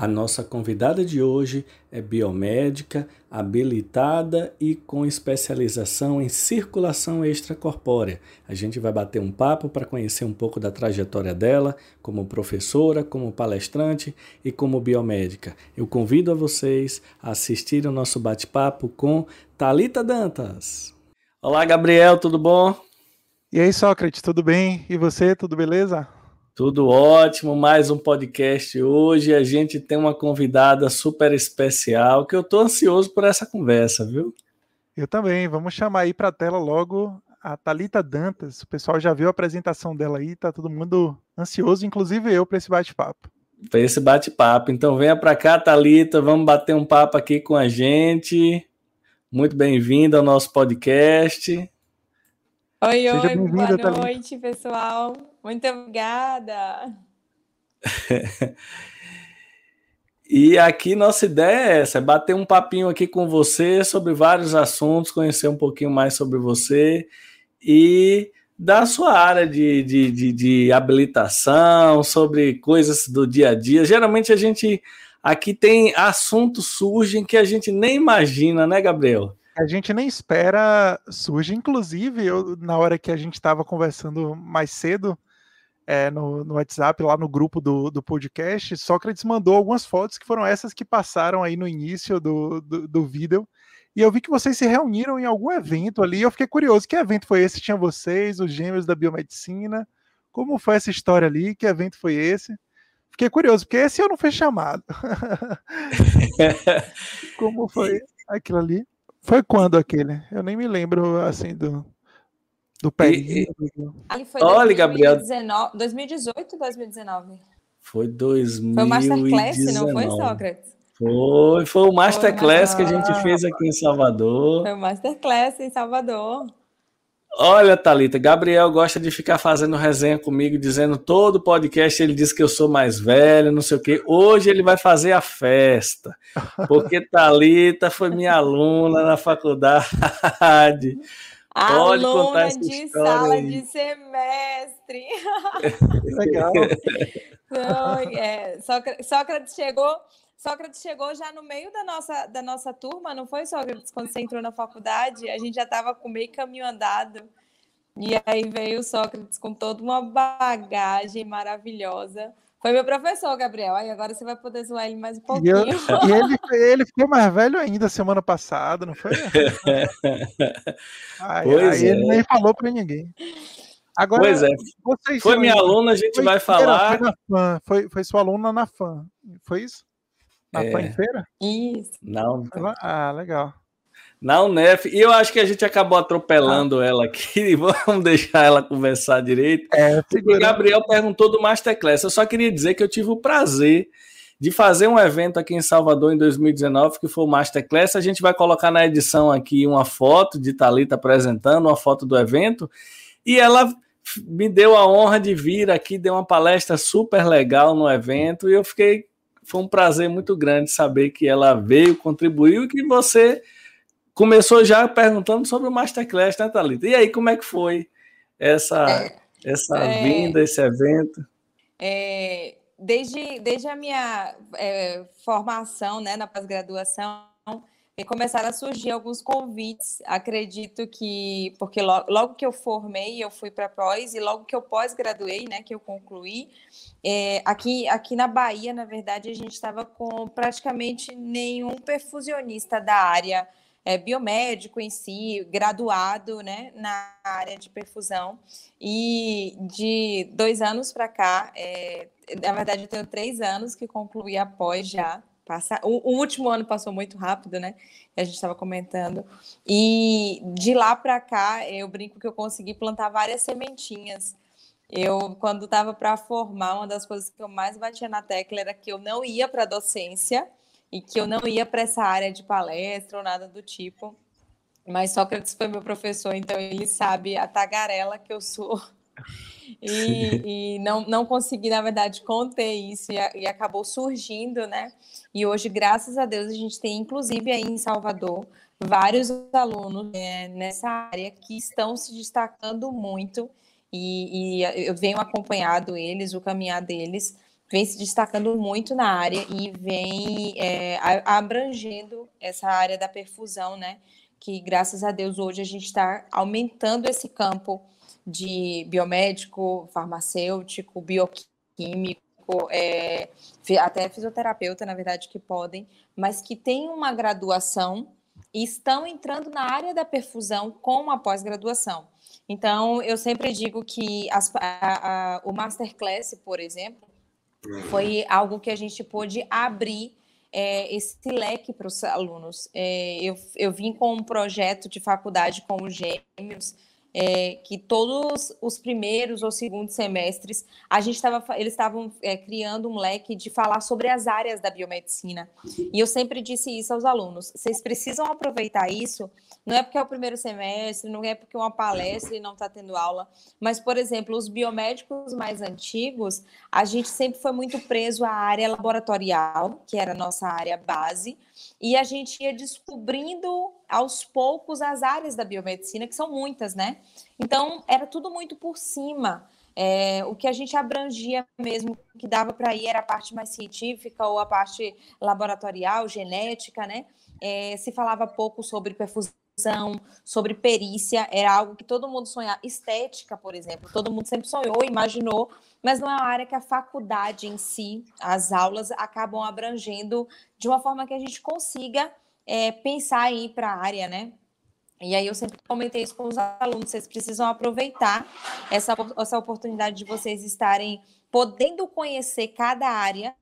A nossa convidada de hoje é biomédica, habilitada e com especialização em circulação extracorpórea. A gente vai bater um papo para conhecer um pouco da trajetória dela como professora, como palestrante e como biomédica. Eu convido a vocês a assistirem o nosso bate-papo com Talita Dantas. Olá, Gabriel, tudo bom? E aí, Sócrates, tudo bem? E você, tudo beleza? Tudo ótimo, mais um podcast hoje. A gente tem uma convidada super especial que eu estou ansioso por essa conversa, viu? Eu também. Vamos chamar aí para a tela logo a Talita Dantas. O pessoal já viu a apresentação dela aí, tá todo mundo ansioso, inclusive eu, para esse bate-papo. Para esse bate-papo. Então venha para cá, Talita, vamos bater um papo aqui com a gente. Muito bem-vinda ao nosso podcast. Oi, Seja oi, boa noite, pessoal. Muito obrigada. e aqui nossa ideia é essa, é bater um papinho aqui com você sobre vários assuntos, conhecer um pouquinho mais sobre você e da sua área de, de, de, de habilitação, sobre coisas do dia a dia. Geralmente a gente aqui tem assuntos surgem que a gente nem imagina, né, Gabriel? A gente nem espera surge. Inclusive, eu, na hora que a gente estava conversando mais cedo, é, no, no, WhatsApp, lá no grupo do, do podcast, Sócrates mandou algumas fotos que foram essas que passaram aí no início do, do, do vídeo. E eu vi que vocês se reuniram em algum evento ali. Eu fiquei curioso. Que evento foi esse? Tinha vocês, os gêmeos da biomedicina? Como foi essa história ali? Que evento foi esse? Fiquei curioso, porque esse eu não fui chamado. Como foi aquilo ali? Foi quando aquele? Eu nem me lembro assim do, do período. Ali foi Olha, 2019, Gabriel. 2018 ou 2019? Foi 2019. Foi o Masterclass, não foi, Sócrates? Foi, foi o Masterclass que a gente fez aqui em Salvador. Foi o Masterclass em Salvador. Olha, Talita, Gabriel gosta de ficar fazendo resenha comigo, dizendo todo podcast ele diz que eu sou mais velho, não sei o quê. Hoje ele vai fazer a festa, porque Talita foi minha aluna na faculdade. Pode Aluna de sala aí. de semestre. Legal. Então, é, Sócrates chegou, Sócrates chegou já no meio da nossa, da nossa turma, não foi, Sócrates? Quando você entrou na faculdade, a gente já estava com meio caminho andado. E aí veio o Sócrates com toda uma bagagem maravilhosa. Foi meu professor, Gabriel. Aí agora você vai poder zoar ele mais um pouquinho. E, eu, e ele, ele, ficou mais velho ainda semana passada, não foi? Ai, pois aí é. ele nem falou para ninguém. Agora, pois é. Vocês foi minha aluna, a gente vai falar. Foi, foi, foi sua aluna na FAM. Foi isso? Na é. FAM feira? Isso. Não. Ah, legal na Unef. E eu acho que a gente acabou atropelando ah. ela aqui. Vamos deixar ela conversar direito. É, o Gabriel perguntou do Masterclass. Eu só queria dizer que eu tive o prazer de fazer um evento aqui em Salvador em 2019, que foi o Masterclass. A gente vai colocar na edição aqui uma foto de Talita apresentando, uma foto do evento. E ela me deu a honra de vir aqui, deu uma palestra super legal no evento. E eu fiquei. Foi um prazer muito grande saber que ela veio, contribuiu e que você começou já perguntando sobre o Masterclass, né, Thalita? E aí, como é que foi essa, é, é, vinda, esse evento? É, desde, desde a minha é, formação né, na pós-graduação, começaram a surgir alguns convites. Acredito que, porque logo, logo que eu formei, eu fui para pós, e logo que eu pós-graduei, né, que eu concluí, é, aqui, aqui na Bahia, na verdade, a gente estava com praticamente nenhum perfusionista da área é, biomédico em si, graduado né, na área de perfusão. E de dois anos para cá, é, na verdade, eu tenho três anos que concluí após já. Passa, o, o, último ano passou muito rápido, né? A gente estava comentando. E de lá para cá, eu brinco que eu consegui plantar várias sementinhas. Eu, quando estava para formar, uma das coisas que eu mais batia na tecla era que eu não ia para a docência, e que eu não ia para essa área de palestra ou nada do tipo. Mas Sócrates foi meu professor, então ele sabe a tagarela que eu sou. E, e não, não consegui, na verdade, conter isso e, e, acabou surgindo, né? E hoje, graças a Deus, a gente tem, inclusive aí em Salvador, vários alunos né, nessa área que estão se destacando muito e, e eu venho acompanhado eles, o caminhar deles vem se destacando muito na área e vem é, abrangendo essa área da perfusão, né? Que graças a Deus hoje a gente está aumentando esse campo de biomédico, farmacêutico, bioquímico, é, até fisioterapeuta, na verdade, que podem, mas que têm uma graduação e estão entrando na área da perfusão com a pós-graduação. Então, eu sempre digo que as, a, a, o Masterclass, por exemplo, foi algo que a gente pôde abrir é, esse leque para os alunos. É, eu, eu vim com um projeto de faculdade com os gêmeos, é, que todos os primeiros ou segundos semestres a gente estava eles estavam é, criando um leque de falar sobre as áreas da biomedicina. E eu sempre disse isso aos alunos vocês precisam aproveitar isso não é porque é o primeiro semestre não é porque uma palestra e não está tendo aula mas por exemplo os biomédicos mais antigos a gente sempre foi muito preso à área laboratorial que era a nossa área base e a gente ia descobrindo aos poucos as áreas da biomedicina, que são muitas, né? Então, era tudo muito por cima. É, o que a gente abrangia mesmo, que dava para ir, era a parte mais científica ou a parte laboratorial, genética, né? É, se falava pouco sobre perfusão sobre perícia, era algo que todo mundo sonhava. Estética, por exemplo, todo mundo sempre sonhou, imaginou, mas não é uma área que a faculdade em si, as aulas, acabam abrangendo de uma forma que a gente consiga é, pensar ir para a área, né? E aí eu sempre comentei isso com os alunos, vocês precisam aproveitar essa, essa oportunidade de vocês estarem podendo conhecer cada área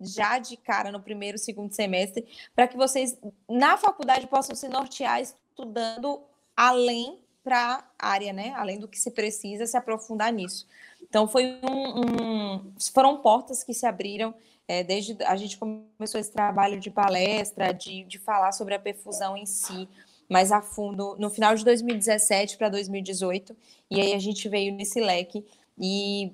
já de cara no primeiro, segundo semestre, para que vocês na faculdade possam se nortear estudando além para a área, né? Além do que se precisa se aprofundar nisso. Então foi um, um foram portas que se abriram é, desde a gente começou esse trabalho de palestra, de, de falar sobre a perfusão em si, mais a fundo, no final de 2017 para 2018, e aí a gente veio nesse leque, e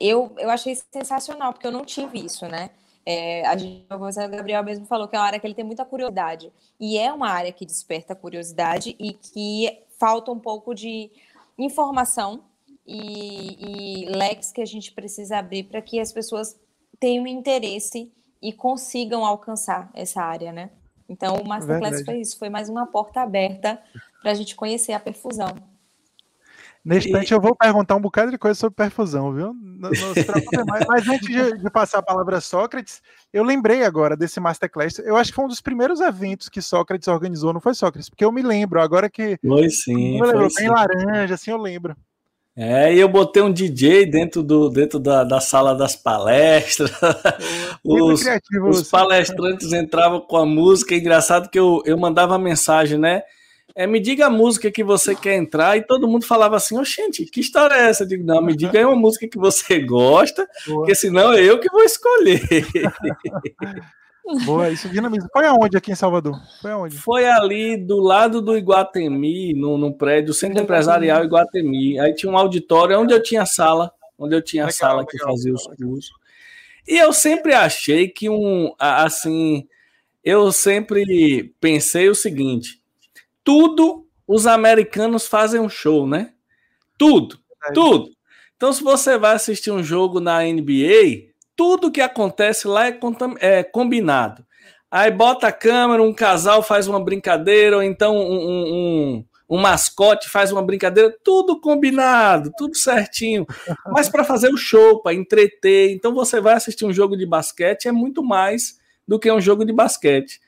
eu, eu achei sensacional, porque eu não tive isso, né? É, a gente, o Gabriel mesmo falou que é uma área que ele tem muita curiosidade. E é uma área que desperta curiosidade e que falta um pouco de informação e, e leques que a gente precisa abrir para que as pessoas tenham interesse e consigam alcançar essa área, né? Então, o Masterclass Verdade. foi isso, foi mais uma porta aberta para a gente conhecer a perfusão. Neste instante, eu vou perguntar um bocado de coisa sobre perfusão, viu? Não, não se preocupe mais. Mas antes de, de, passar a palavra a Sócrates, eu lembrei agora desse Masterclass. Eu acho que foi um dos primeiros eventos que Sócrates organizou, não foi Sócrates? Porque eu me lembro, agora que. Foi sim. Eu lembro, bem sim. laranja, assim eu lembro. É, e eu botei um DJ dentro, do, dentro da, da sala das palestras. os, os palestrantes entravam com a música. É engraçado que eu, eu mandava mensagem, né? É, me diga a música que você quer entrar, e todo mundo falava assim, oh, gente, que história é essa? Eu digo, não, me diga aí uma música que você gosta, Boa. porque senão é eu que vou escolher. Boa, isso dinamismo. Foi aonde aqui em Salvador? Foi aonde? Foi ali do lado do Iguatemi, no, no prédio Centro Empresarial Iguatemi. Aí tinha um auditório onde eu tinha sala, onde eu tinha legal, sala que legal, fazia legal, os cursos. E eu sempre achei que um, assim, eu sempre pensei o seguinte, tudo os americanos fazem um show, né? Tudo, tudo. Então, se você vai assistir um jogo na NBA, tudo que acontece lá é, é combinado. Aí bota a câmera, um casal faz uma brincadeira, ou então um, um, um mascote faz uma brincadeira, tudo combinado, tudo certinho. Mas para fazer o show, para entreter. Então você vai assistir um jogo de basquete, é muito mais do que um jogo de basquete.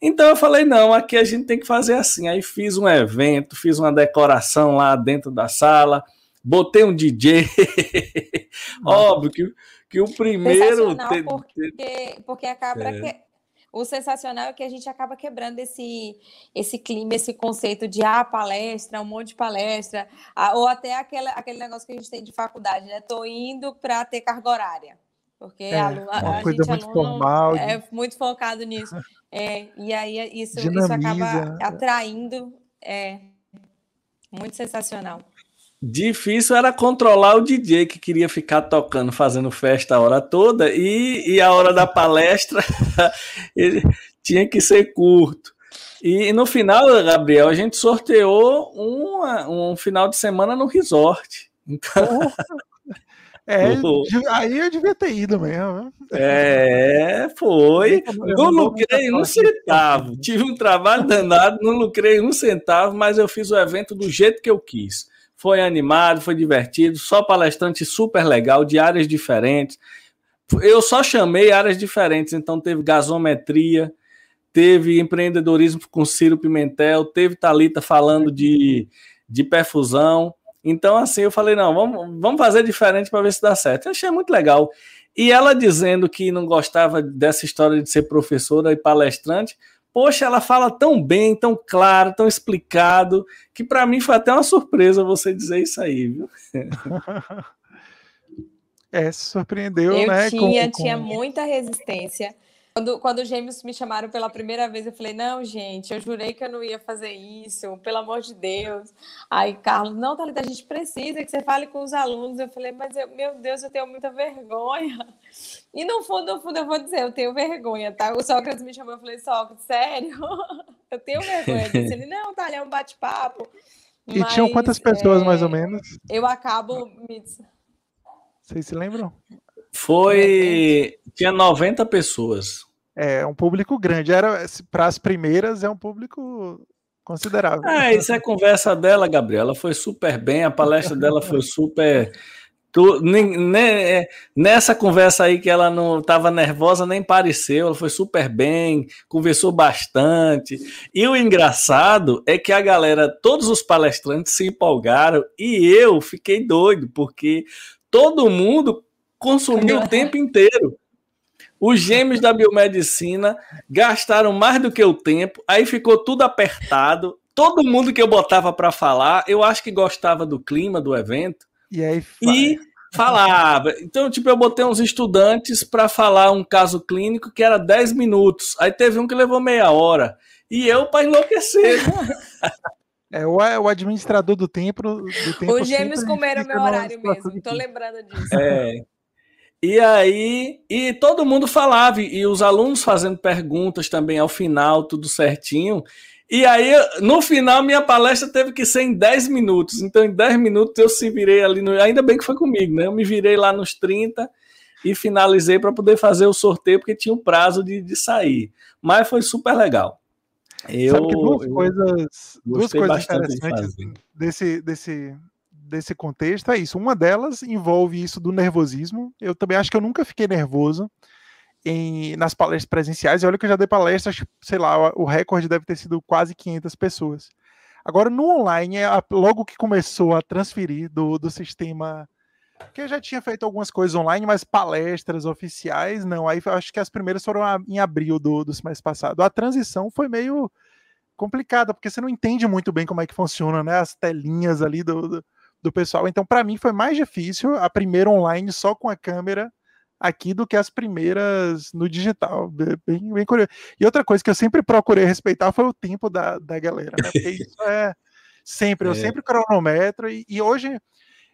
Então eu falei, não, aqui a gente tem que fazer assim. Aí fiz um evento, fiz uma decoração lá dentro da sala, botei um DJ. Óbvio que, que o primeiro. Porque, porque acaba é. que. O sensacional é que a gente acaba quebrando esse, esse clima, esse conceito de ah, palestra, um monte de palestra, ah, ou até aquele, aquele negócio que a gente tem de faculdade, né? Tô indo para ter carga horária. Porque é, a, a, a gente muito aluno formal, é muito focado nisso. É, e aí isso, isso acaba atraindo. É muito sensacional. Difícil era controlar o DJ que queria ficar tocando, fazendo festa a hora toda, e, e a hora da palestra ele tinha que ser curto. E no final, Gabriel, a gente sorteou uma, um final de semana no resort. Então... É, aí eu devia ter ido mesmo. É, foi. Não lucrei um centavo. Tive um trabalho danado, não lucrei um centavo, mas eu fiz o evento do jeito que eu quis. Foi animado, foi divertido, só palestrante super legal, de áreas diferentes. Eu só chamei áreas diferentes, então teve gasometria, teve empreendedorismo com Ciro Pimentel, teve Talita falando de, de perfusão. Então, assim, eu falei, não, vamos, vamos fazer diferente para ver se dá certo. Eu achei muito legal. E ela dizendo que não gostava dessa história de ser professora e palestrante, poxa, ela fala tão bem, tão claro, tão explicado, que para mim foi até uma surpresa você dizer isso aí, viu? É, se surpreendeu, eu né? Tinha, com, com... tinha muita resistência. Quando, quando os gêmeos me chamaram pela primeira vez, eu falei: não, gente, eu jurei que eu não ia fazer isso, pelo amor de Deus. Aí, Carlos, não, Thalita, a gente precisa que você fale com os alunos. Eu falei: mas eu, meu Deus, eu tenho muita vergonha. E no fundo, no fundo, eu vou dizer: eu tenho vergonha, tá? O Sócrates me chamou, eu falei: Sócrates, sério? eu tenho vergonha. Disse ele: não, Thalia, é um bate-papo. E mas, tinham quantas pessoas, é, mais ou menos? Eu acabo me. Vocês se lembram? Foi. Tinha 90 pessoas. É um público grande. Era para as primeiras é um público considerável. Ah, isso é conversa dela, Gabriela. Foi super bem. A palestra dela foi super. Tu, nem, nem, é, nessa conversa aí que ela não estava nervosa, nem pareceu, ela foi super bem, conversou bastante. E o engraçado é que a galera, todos os palestrantes se empolgaram e eu fiquei doido, porque todo mundo consumiu o tempo inteiro. Os gêmeos da biomedicina gastaram mais do que o tempo, aí ficou tudo apertado. Todo mundo que eu botava para falar, eu acho que gostava do clima do evento. E aí e falava. Então, tipo, eu botei uns estudantes para falar um caso clínico que era 10 minutos. Aí teve um que levou meia hora. E eu para enlouquecer. É o, o administrador do tempo. Do tempo Os gêmeos comeram meu horário mesmo, tô lembrando disso. É. E aí, e todo mundo falava, e os alunos fazendo perguntas também ao final, tudo certinho. E aí, no final, minha palestra teve que ser em 10 minutos. Então, em 10 minutos eu se virei ali no. Ainda bem que foi comigo, né? Eu me virei lá nos 30 e finalizei para poder fazer o sorteio, porque tinha um prazo de, de sair. Mas foi super legal. Eu, Sabe que duas eu coisas, duas coisas interessantes de desse, desse, desse contexto é isso. Uma delas envolve isso do nervosismo. Eu também acho que eu nunca fiquei nervoso em, nas palestras presenciais. E olha que eu já dei palestras, sei lá, o recorde deve ter sido quase 500 pessoas. Agora, no online, logo que começou a transferir do, do sistema. Que eu já tinha feito algumas coisas online, mas palestras oficiais, não. Aí acho que as primeiras foram em abril do, do semestre passado. A transição foi meio complicada, porque você não entende muito bem como é que funciona, né? As telinhas ali do, do do pessoal. Então, para mim, foi mais difícil a primeira online só com a câmera aqui do que as primeiras no digital. Bem, bem curioso. E outra coisa que eu sempre procurei respeitar foi o tempo da, da galera, né? Porque isso é sempre, eu é. sempre cronometro, e, e hoje.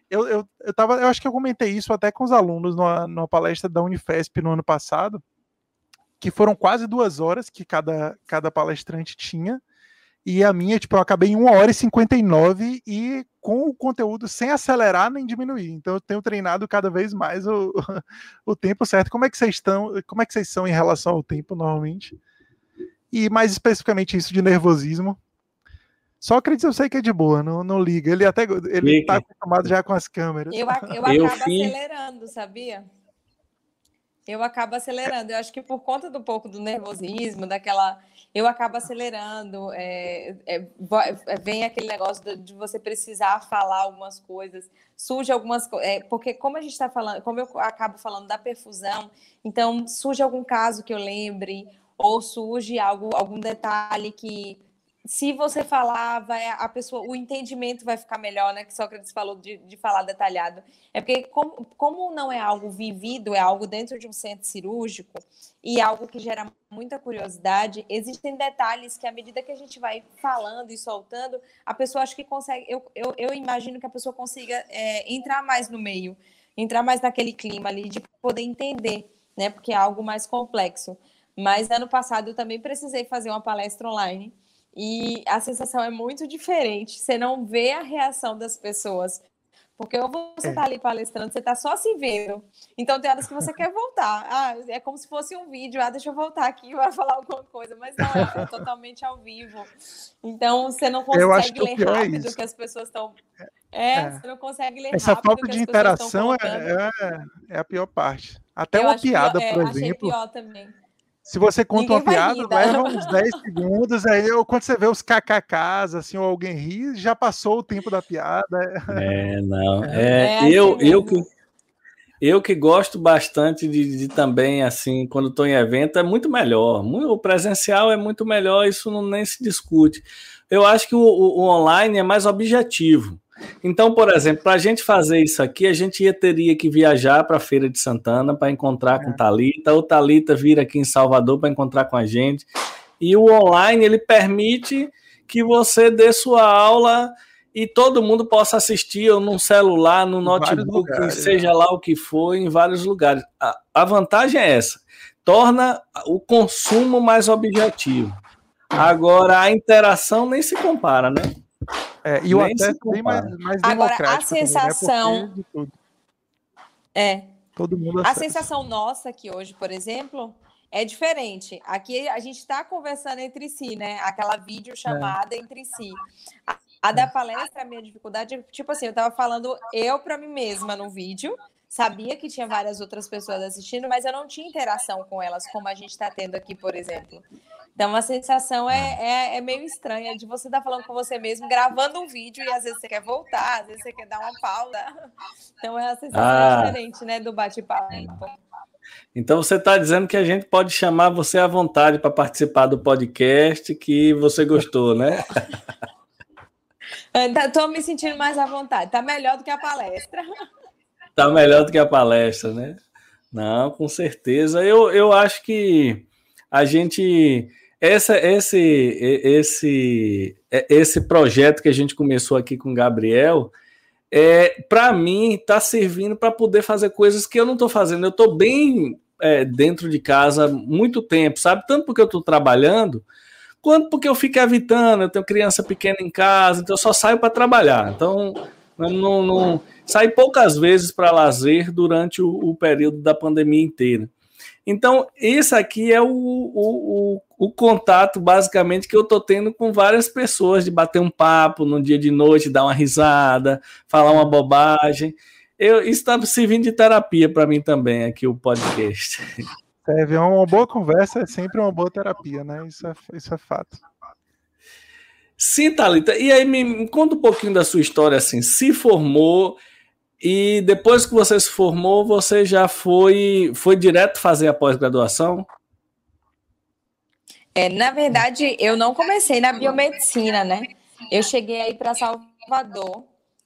Eu, eu, eu, tava, eu acho que eu comentei isso até com os alunos numa, numa palestra da Unifesp no ano passado, que foram quase duas horas que cada, cada palestrante tinha, e a minha, tipo, eu acabei em 1 hora e 59 e com o conteúdo sem acelerar nem diminuir. Então eu tenho treinado cada vez mais o, o tempo certo. Como é que vocês estão? Como é que vocês são em relação ao tempo normalmente? E mais especificamente isso de nervosismo. Só acredito eu sei que é de boa, não, não liga. Ele até ele tá acostumado já com as câmeras. Eu, eu, eu acabo fui... acelerando, sabia? Eu acabo acelerando. Eu acho que por conta do pouco do nervosismo, daquela eu acabo acelerando, é, é, é, vem aquele negócio de você precisar falar algumas coisas, surge algumas coisas, é, porque como a gente está falando, como eu acabo falando da perfusão, então surge algum caso que eu lembre, ou surge algo, algum detalhe que se você falar, vai a pessoa, o entendimento vai ficar melhor, né? Que Sócrates falou de, de falar detalhado. É porque, como, como não é algo vivido, é algo dentro de um centro cirúrgico e algo que gera muita curiosidade, existem detalhes que, à medida que a gente vai falando e soltando, a pessoa acho que consegue. Eu, eu, eu imagino que a pessoa consiga é, entrar mais no meio, entrar mais naquele clima ali, de poder entender, né? Porque é algo mais complexo. Mas ano passado eu também precisei fazer uma palestra online e a sensação é muito diferente. Você não vê a reação das pessoas Porque ou você está é. ali palestrando, você está só se vendo. Então tem horas que você quer voltar. Ah, é como se fosse um vídeo. Ah, deixa eu voltar aqui para falar alguma coisa. Mas não, é, é, totalmente ao vivo. Então você não consegue ler é rápido é que as pessoas estão. É, é, você não consegue ler Essa rápido. Essa falta de interação é, é, a pior parte. Até eu uma piada, pior, por exemplo. Pior também se você conta Ninguém uma piada, vai leva uns 10 segundos, aí quando você vê os kkks, assim, ou alguém ri, já passou o tempo da piada. É, não. É, é eu, assim eu, que, eu que gosto bastante de, de também, assim, quando estou em evento, é muito melhor. O presencial é muito melhor, isso não nem se discute. Eu acho que o, o, o online é mais objetivo. Então, por exemplo, para a gente fazer isso aqui, a gente ia, teria que viajar para a Feira de Santana para encontrar com é. Talita, ou Talita vir aqui em Salvador para encontrar com a gente. E o online ele permite que você dê sua aula e todo mundo possa assistir ou num celular, no notebook, lugares, seja lá o que for, em vários lugares. A, a vantagem é essa: torna o consumo mais objetivo. Agora, a interação nem se compara, né? É, e o acesso bem mais, mais Agora, a sensação. Também, né? É. Todo mundo acessa. A sensação nossa aqui hoje, por exemplo, é diferente. Aqui a gente está conversando entre si, né? Aquela vídeo chamada é. entre si. A, da palestra, a minha dificuldade, tipo assim, eu estava falando eu para mim mesma no vídeo, sabia que tinha várias outras pessoas assistindo, mas eu não tinha interação com elas, como a gente está tendo aqui, por exemplo. Então, a sensação é, é, é, meio estranha de você estar tá falando com você mesmo, gravando um vídeo e às vezes você quer voltar, às vezes você quer dar uma pausa. Então, é a sensação ah. diferente, né, do bate-papo. Então, você está dizendo que a gente pode chamar você à vontade para participar do podcast que você gostou, né? Estou me sentindo mais à vontade. Está melhor do que a palestra. Está melhor do que a palestra, né? Não, com certeza. Eu, eu acho que a gente essa, esse, esse, esse projeto que a gente começou aqui com o Gabriel, é, para mim, está servindo para poder fazer coisas que eu não estou fazendo. Eu estou bem é, dentro de casa muito tempo, sabe? Tanto porque eu estou trabalhando, quanto porque eu fico evitando. Eu tenho criança pequena em casa, então eu só saio para trabalhar. Então, não, não saí poucas vezes para lazer durante o, o período da pandemia inteira. Então, esse aqui é o, o, o, contato, basicamente, que eu tô tendo com várias pessoas, de bater um papo no dia de noite, dar uma risada, falar uma bobagem. Eu, isso está servindo de terapia para mim também, aqui, o podcast. É, uma boa conversa é sempre uma boa terapia, né? Isso é, isso é fato. Sim, Thalita. E aí, me conta um pouquinho da sua história, assim. Se formou e depois que você se formou, você já foi, foi direto fazer a pós-graduação? É, na verdade, eu não comecei na biomedicina, né? Eu cheguei aí para Salvador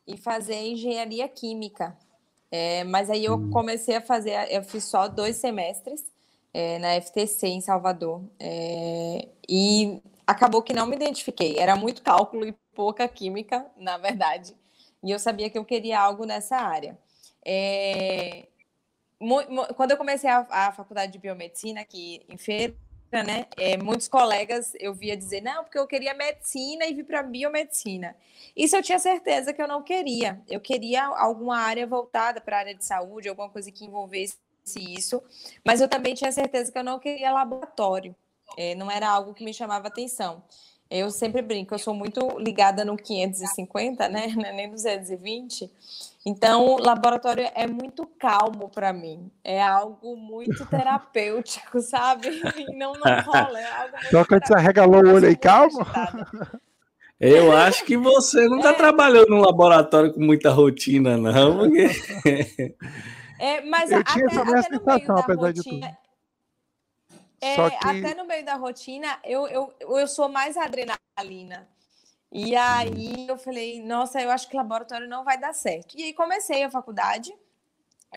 e fazer engenharia química. É, mas aí eu hum. comecei a fazer, eu fiz só dois semestres é, na FTC em Salvador. É, e acabou que não me identifiquei. Era muito cálculo e pouca química, na verdade e eu sabia que eu queria algo nessa área. É, quando eu comecei a, a, faculdade de biomedicina aqui em feira, né, é, muitos colegas eu via dizer, não, porque eu queria medicina e vi para biomedicina. Isso eu tinha certeza que eu não queria. Eu queria alguma área voltada para a área de saúde, alguma coisa que envolvesse isso, mas eu também tinha certeza que eu não queria laboratório. É, não era algo que me chamava atenção. Eu sempre brinco, eu sou muito ligada no 550, né? É nem 220. Então, laboratório é muito calmo para mim. É algo muito terapêutico, sabe? E não, não rola. É algo Só quando você arregalou o olho aí, calmo. Eu acho que você não está é. trabalhando num laboratório com muita rotina, não. Porque... É, mas eu até, tinha essa até no meio da rotina, é, que... Até no meio da rotina, eu, eu, eu sou mais adrenalina. E aí eu falei, nossa, eu acho que laboratório não vai dar certo. E aí comecei a faculdade,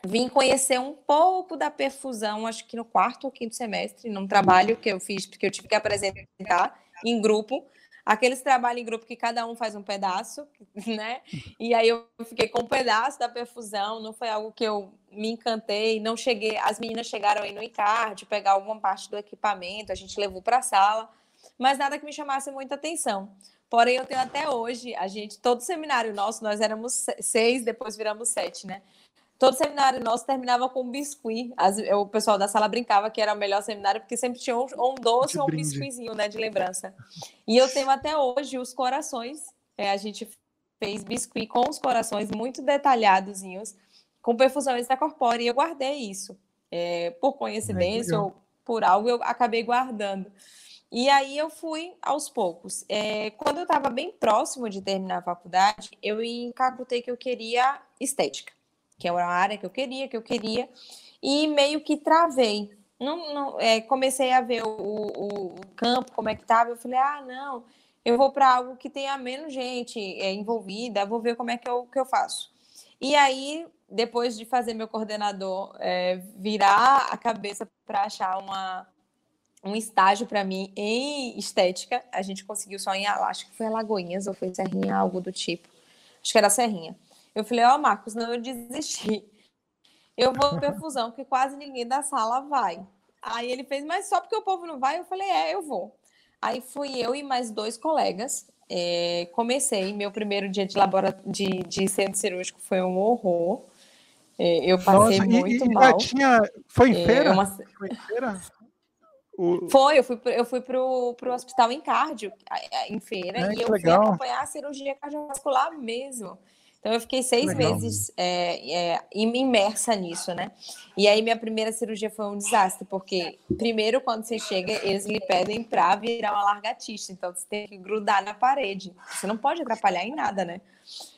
vim conhecer um pouco da perfusão, acho que no quarto ou quinto semestre, num trabalho que eu fiz, porque eu tive que apresentar em grupo aqueles trabalhos em grupo que cada um faz um pedaço, né? E aí eu fiquei com um pedaço da perfusão, não foi algo que eu me encantei, não cheguei, as meninas chegaram aí no encarte, pegar alguma parte do equipamento, a gente levou para a sala. mas nada que me chamasse muita atenção. Porém, eu tenho até hoje, a gente, todo seminário nosso, nós éramos seis, depois viramos sete, né? Todo seminário nosso terminava com um biscuit. As, o pessoal da sala brincava que era o melhor seminário, porque sempre tinha um, um doce ou um biscuitzinho, né, de lembrança. E eu tenho até hoje os corações. É, a gente fez biscuit com os corações muito detalhadozinhos, com perfusão extracorpórea, e eu guardei isso. É, por coincidência ou por algo, eu acabei guardando. E aí eu fui aos poucos. É, quando eu estava bem próximo de terminar a faculdade, eu encacutei que eu queria estética que é uma área que eu queria, que eu queria, e meio que travei. Não, não é, comecei a ver o, o, o, campo, como é que estava, eu falei, ah, não, eu vou para algo que tenha menos gente é, envolvida, vou ver como é que eu, que eu faço. E aí, depois de fazer meu coordenador é, virar a cabeça para achar uma, um estágio para mim em estética, a gente conseguiu só em, acho que foi Alagoinhas ou foi Serrinha, algo do tipo. Acho que era Serrinha. Eu falei, ó, oh, Marcos, não, eu desisti. Eu vou perfusão, porque quase ninguém da sala vai. Aí ele fez, mas só porque o povo não vai? Eu falei, é, eu vou. Aí fui eu e mais dois colegas. É, comecei, meu primeiro dia de, laboratório, de, de centro cirúrgico foi um horror. É, eu passei Nossa, muito e, e mal. Tinha... Foi em é, feira? É, uma... Foi em feira? O... Foi, eu fui, eu fui pro, pro hospital em cardio, em feira, é, e eu legal. fui acompanhar a cirurgia cardiovascular mesmo. Então, eu fiquei seis Legal. meses é, é, imersa nisso, né? E aí, minha primeira cirurgia foi um desastre, porque, primeiro, quando você chega, eles lhe pedem para virar uma largatista. Então, você tem que grudar na parede. Você não pode atrapalhar em nada, né?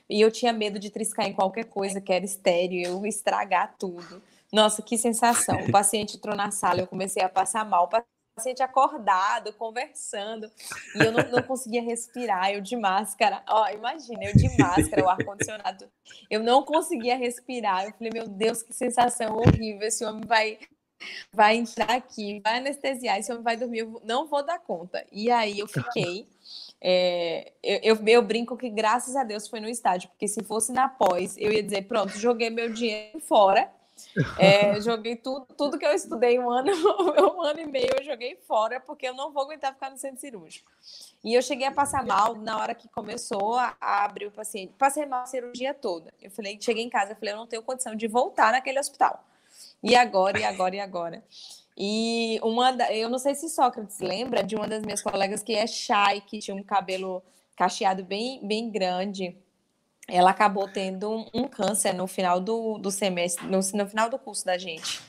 E eu tinha medo de triscar em qualquer coisa que era estéreo, eu estragar tudo. Nossa, que sensação. O paciente entrou na sala, eu comecei a passar mal paciente acordado, conversando, e eu não, não, conseguia respirar, eu de máscara, ó, imagina, eu de máscara, o ar-condicionado, eu não conseguia respirar, eu falei, meu Deus, que sensação horrível, esse homem vai, vai entrar aqui, vai anestesiar, esse homem vai dormir, eu não vou dar conta, e aí eu fiquei, é, eu, eu, eu, brinco que graças a Deus foi no estádio, porque se fosse na pós, eu ia dizer, pronto, joguei meu dinheiro fora, é, joguei tudo, tudo que eu estudei um ano, um ano e meio, eu joguei fora, porque eu não vou aguentar ficar no centro cirúrgico. E eu cheguei a passar mal na hora que começou a, a abrir o paciente. Passei mal a cirurgia toda. Eu falei, cheguei em casa, eu falei, eu não tenho condição de voltar naquele hospital. E agora, e agora, e agora? E uma da, eu não sei se Sócrates lembra de uma das minhas colegas que é shy, que tinha um cabelo cacheado bem, bem grande ela acabou tendo um, câncer no final do, do semestre, no, no, final do curso da gente.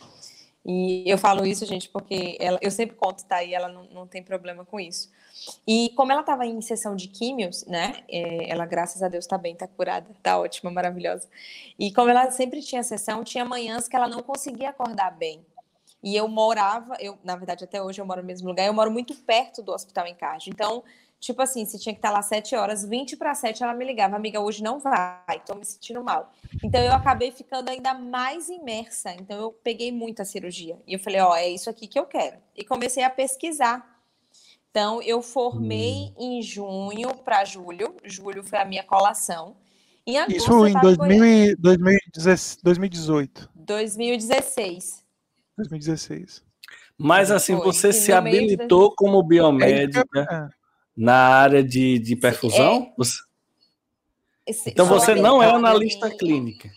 E eu falo isso, gente, porque ela, eu sempre conto, tá? E ela não, não tem problema com isso. E como ela estava em sessão de químios, né? É, ela, graças a Deus, está bem, está curada, está ótima, maravilhosa. E como ela sempre tinha sessão, tinha manhãs que ela não conseguia acordar bem. E eu morava, eu, na verdade, até hoje eu moro no mesmo lugar, eu moro muito perto do hospital em Card. Então, Tipo assim, se tinha que estar lá 7 horas, 20 para 7 ela me ligava, amiga, hoje não vai, tô me sentindo mal. Então eu acabei ficando ainda mais imersa. Então eu peguei muita cirurgia. E eu falei, ó, oh, é isso aqui que eu quero. E comecei a pesquisar. Então eu formei hum. em junho para julho. Julho foi a minha colação. Em agosto, isso em 2000, 2018. 2016. 2016. Mas assim, foi. você se habilitou como biomédica. É na área de, de perfusão? É, então você não é analista em... clínica.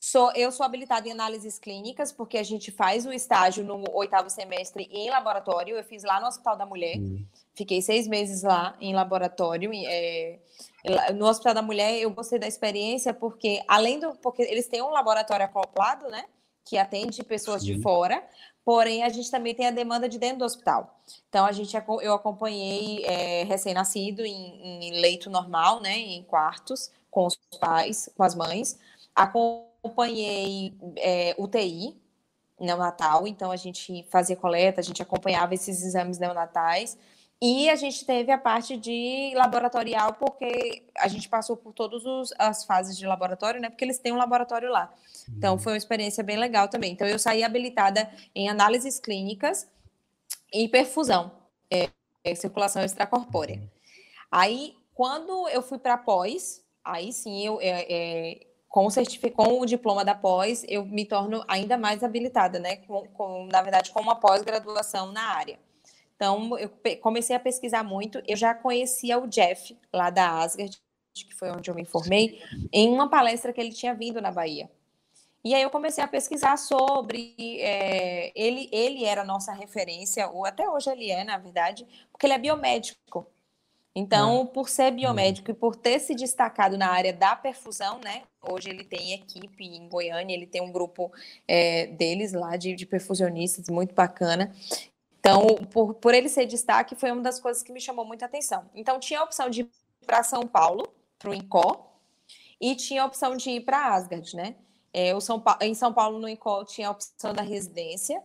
Sou, eu sou habilitada em análises clínicas, porque a gente faz o estágio no oitavo semestre em laboratório. Eu fiz lá no Hospital da Mulher. Hum. Fiquei seis meses lá em laboratório. É, no Hospital da Mulher, eu gostei da experiência, porque além do. Porque eles têm um laboratório acoplado, né? Que atende pessoas Sim. de fora, porém a gente também tem a demanda de dentro do hospital. Então a gente eu acompanhei é, recém-nascido em, em, leito normal, né, em quartos com os pais, com as mães. Acompanhei é, UTI neonatal, então a gente fazia coleta, a gente acompanhava esses exames neonatais. E a gente teve a parte de laboratorial, porque a gente passou por todas as fases de laboratório, né? Porque eles têm um laboratório lá. Então, foi uma experiência bem legal também. Então, eu saí habilitada em análises clínicas e perfusão, é, é, circulação extracorpórea. Aí, quando eu fui para pós, aí sim, eu, é, é com, o com o diploma da pós, eu me torno ainda mais habilitada, né? Com, com na verdade, com uma pós-graduação na área. Então, eu comecei a pesquisar muito. Eu já conhecia o Jeff, lá da Asgard, que foi onde eu me formei, em uma palestra que ele tinha vindo na Bahia. E aí eu comecei a pesquisar sobre. É, ele, ele era a nossa referência, ou até hoje ele é, na verdade, porque ele é biomédico. Então, é. por ser biomédico e por ter se destacado na área da perfusão, né? Hoje ele tem equipe em Goiânia, ele tem um grupo é, deles lá de, de, perfusionistas, muito bacana. Então, por, por ele ser destaque, foi uma das coisas que me chamou muita atenção. Então, tinha a opção de ir para São Paulo, para o INCO, e tinha a opção de ir para Asgard, né? É, o São em São Paulo, no INCO, tinha a opção da residência,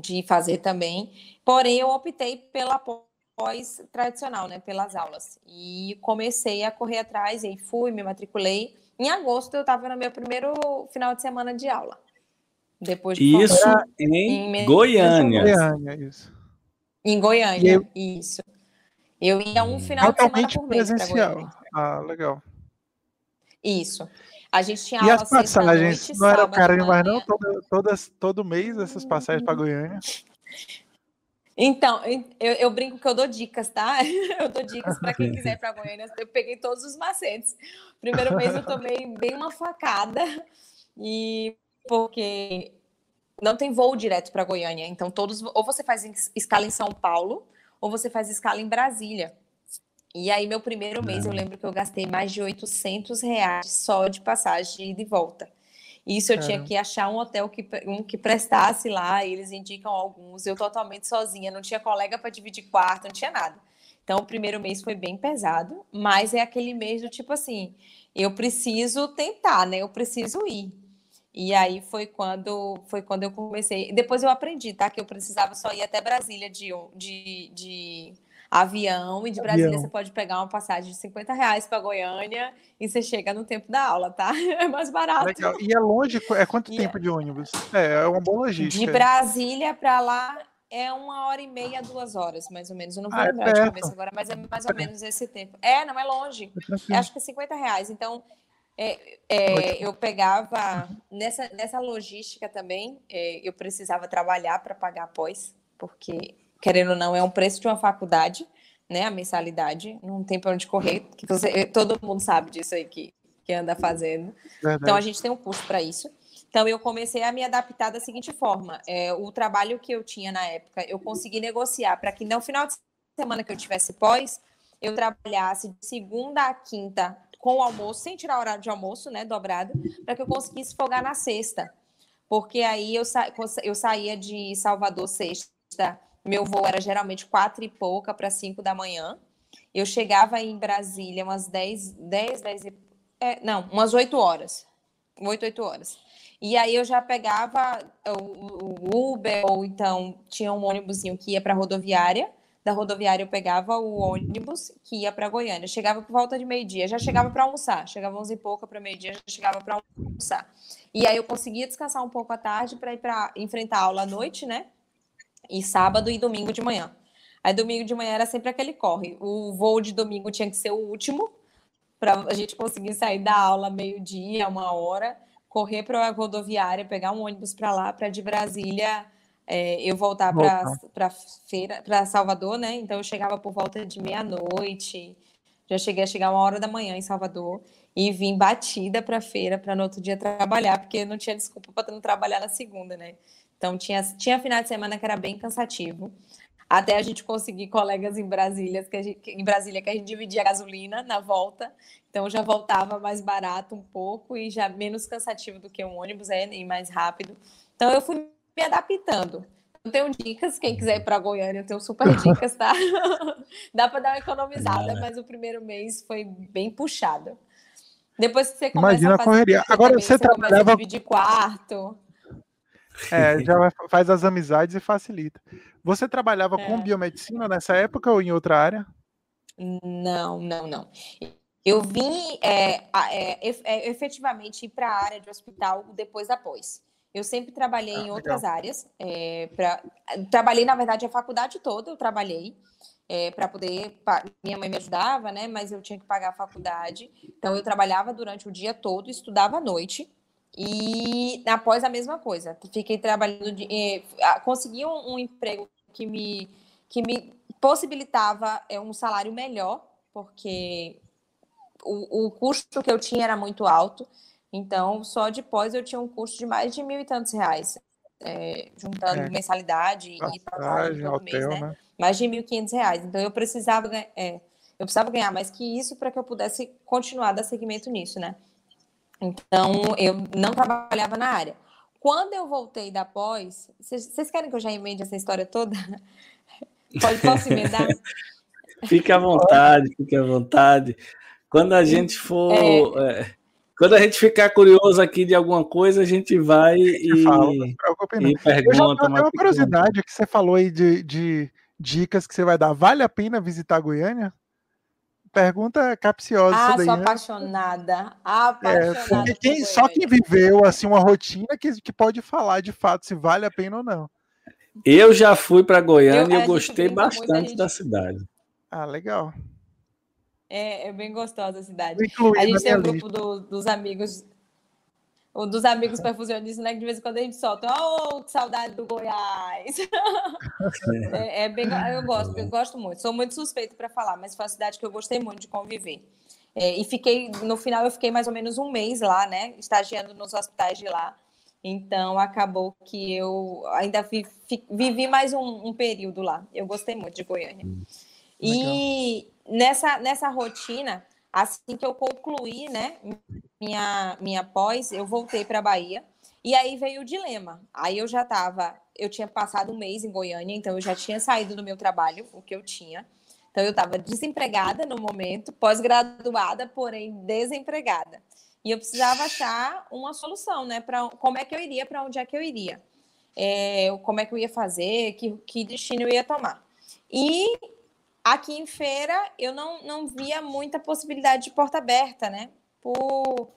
de fazer também. Porém, eu optei pela pós tradicional, né, pelas aulas. E comecei a correr atrás e fui, me matriculei. Em agosto eu estava no meu primeiro final de semana de aula. Depois de isso em, em Goiânia. Goiânia isso. Em Goiânia, eu... isso. Eu ia um final de semana por mês presencial. Ah, legal. Isso. A gente tinha e aula as passagens? Noite, não era caro mais não? Todo, todas, todo mês essas passagens para Goiânia? Então, eu, eu, brinco que eu dou dicas, tá? Eu dou dicas para quem quiser ir para Goiânia. Eu peguei todos os macetes. Primeiro mês eu tomei bem uma facada, e porque não tem voo direto para Goiânia. Então, todos, ou você faz escala em São Paulo, ou você faz escala em Brasília. E aí, meu primeiro mês, eu lembro que eu gastei mais de 800 reais só de passagem de volta. Isso eu tinha que achar um hotel que, um que prestasse lá, e eles indicam alguns. Eu totalmente sozinha, não tinha colega para dividir quarto, não tinha nada. Então, o primeiro mês foi bem pesado, mas é aquele mês do tipo assim: eu preciso tentar, né? Eu preciso ir. E aí foi quando foi quando eu comecei. Depois eu aprendi, tá? Que eu precisava só ir até Brasília de, de, de avião e de Brasília avião. você pode pegar uma passagem de 50 reais para Goiânia e você chega no tempo da aula, tá? É mais barato. Legal. E é longe? É quanto e tempo é... de ônibus? É, é uma boa logística. De Brasília para lá é uma hora e meia, duas horas, mais ou menos. Eu não vou ah, é lembrar é de cabeça agora, mas é mais ou menos esse tempo. É, não é longe. É acho que é 50 reais. Então, é, é, eu pegava nessa, nessa logística também, é, eu precisava trabalhar para pagar após, porque querendo ou não, é um preço de uma faculdade, né? A mensalidade, não tem para onde correr, que você, todo mundo sabe disso aí que, que anda fazendo. Verdade. Então a gente tem um curso para isso. Então eu comecei a me adaptar da seguinte forma: é, o trabalho que eu tinha na época, eu consegui negociar para que no final de semana que eu tivesse pós, eu trabalhasse de segunda a quinta com o almoço, sem tirar o horário de almoço, né, dobrado, para que eu conseguisse folgar na sexta. Porque aí eu, sa eu saía de Salvador sexta meu voo era geralmente quatro e pouca para cinco da manhã. Eu chegava em Brasília umas 10, 10, 10 e, é, não, umas 8 horas. 8, 8 horas. E aí eu já pegava o, o Uber, ou então tinha um ônibusinho que ia para a rodoviária. Da rodoviária eu pegava o ônibus que ia para Goiânia. Eu chegava por volta de meio-dia, já chegava para almoçar. Chegava 11 e pouca para meio-dia, já chegava para almoçar. E aí eu conseguia descansar um pouco à tarde para ir para enfrentar a aula à noite, né? e sábado e domingo de manhã. Aí domingo de manhã era sempre aquele corre. O voo de domingo tinha que ser o último para a gente conseguir sair da aula meio-dia, uma hora, correr para a rodoviária, pegar um ônibus para lá, para de Brasília é, eu voltar para feira, para Salvador, né? Então eu chegava por volta de meia-noite. Já cheguei a chegar uma hora da manhã em Salvador e vim batida para a feira para no outro dia trabalhar, porque não tinha desculpa para não trabalhar na segunda, né? Então, tinha, tinha final de semana que era bem cansativo. Até a gente conseguir colegas em Brasília, que gente, em Brasília, que a gente dividia a gasolina na volta. Então, já voltava mais barato um pouco e já menos cansativo do que um ônibus, é, e mais rápido. Então, eu fui me adaptando. Eu tenho dicas, quem quiser ir para Goiânia, eu tenho super dicas, tá? Dá para dar uma economizada, é. mas o primeiro mês foi bem puxado. Depois que você começa Imagina a, correria. Agora você, você trabalhava... dividir quarto. É, já faz as amizades e facilita. Você trabalhava é. com biomedicina nessa época ou em outra área? Não, não, não. Eu vim é, é, é, efetivamente ir para a área de hospital depois da pós. Eu sempre trabalhei ah, em outras legal. áreas. É, pra, trabalhei, na verdade, a faculdade toda eu trabalhei é, para poder. Minha mãe me ajudava, né? Mas eu tinha que pagar a faculdade. Então eu trabalhava durante o dia todo, estudava à noite. E após a mesma coisa, fiquei trabalhando, de, eh, consegui um, um, emprego que me, que me possibilitava é, um salário melhor, porque o, o custo que eu tinha era muito alto. Então, só depois eu tinha um custo de mais de mil e tantos reais, é, juntando é. mensalidade Passagem, e passagem todo hotel, mês, né? né? Mais de mil e quinhentos reais. Então, eu precisava, é, eu precisava ganhar mais que isso para que eu pudesse continuar dar seguimento nisso, né? Então, eu não trabalhava na área. Quando eu voltei da pós, vocês querem que eu já emende essa história toda? Pode, posso emendar? fique à vontade, fique à vontade. Quando a gente for. É... Quando a gente ficar curioso aqui de alguma coisa, a gente vai e, fala, e pergunta. Eu já uma curiosidade que você falou aí de, de dicas que você vai dar. Vale a pena visitar Goiânia? Pergunta capciosa. Ah, daí, sou né? apaixonada. Apaixonada. É, quem, só quem viveu assim uma rotina que, que pode falar de fato se vale a pena ou não. Eu já fui para Goiânia eu, e eu gostei bastante gente... da cidade. Ah, legal. É, é bem gostosa a cidade. a gente tem um grupo do, dos amigos, dos amigos perfusionistas, né? Que de vez em quando a gente solta, oh, que saudade do Goiás. é, é, bem, eu gosto, eu gosto muito. Sou muito suspeito para falar, mas foi uma cidade que eu gostei muito de conviver. É, e fiquei, no final, eu fiquei mais ou menos um mês lá, né? Estagiando nos hospitais de lá. Então, acabou que eu ainda vi, vivi mais um, um, período lá. Eu gostei muito de Goiânia. Hum, e nessa, nessa rotina, assim que eu concluí, né, minha, minha pós, eu voltei para Bahia. E aí veio o dilema. Aí eu já estava, eu tinha passado um mês em Goiânia, então eu já tinha saído do meu trabalho, o que eu tinha. Então eu estava desempregada no momento, pós-graduada, porém desempregada. E eu precisava achar uma solução, né? Para como é que eu iria, para onde é que eu iria, é, como é que eu ia fazer, que, que destino eu ia tomar. E aqui em feira eu não, não via muita possibilidade de porta aberta, né? Por,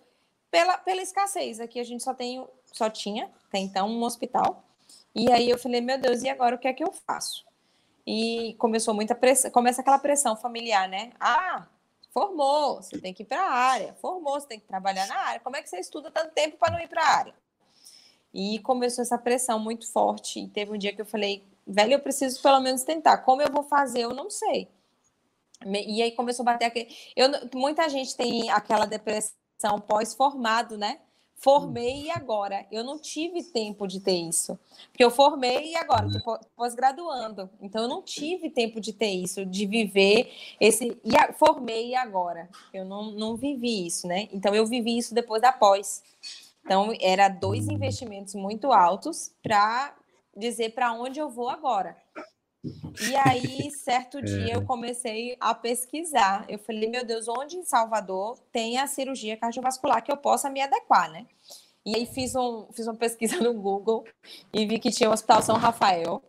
pela, pela escassez. Aqui a gente só tem, só tinha, até então, um hospital. E aí eu falei, meu Deus, e agora o que é que eu faço? E começou muita pressão, começa aquela pressão familiar, né? Ah, Formou, você tem que ir para a área. Formou, você tem que trabalhar na área. Como é que você estuda tanto tempo para não ir para a área? E começou essa pressão muito forte. E teve um dia que eu falei, velho, eu preciso pelo menos tentar. Como eu vou fazer, eu não sei. E aí começou a bater aquele. Eu, muita gente tem aquela depressão pós-formado, né? Formei e agora. Eu não tive tempo de ter isso. Porque eu formei e agora estou pós-graduando. Então eu não tive tempo de ter isso, de viver esse. E a... formei e agora. Eu não, não vivi isso, né? Então eu vivi isso depois da pós. Então era dois investimentos muito altos para dizer para onde eu vou agora. E aí, certo é. dia, eu comecei a pesquisar. Eu falei, meu Deus, onde em Salvador tem a cirurgia cardiovascular que eu possa me adequar, né? E aí fiz, um, fiz uma pesquisa no Google e vi que tinha o Hospital São Rafael.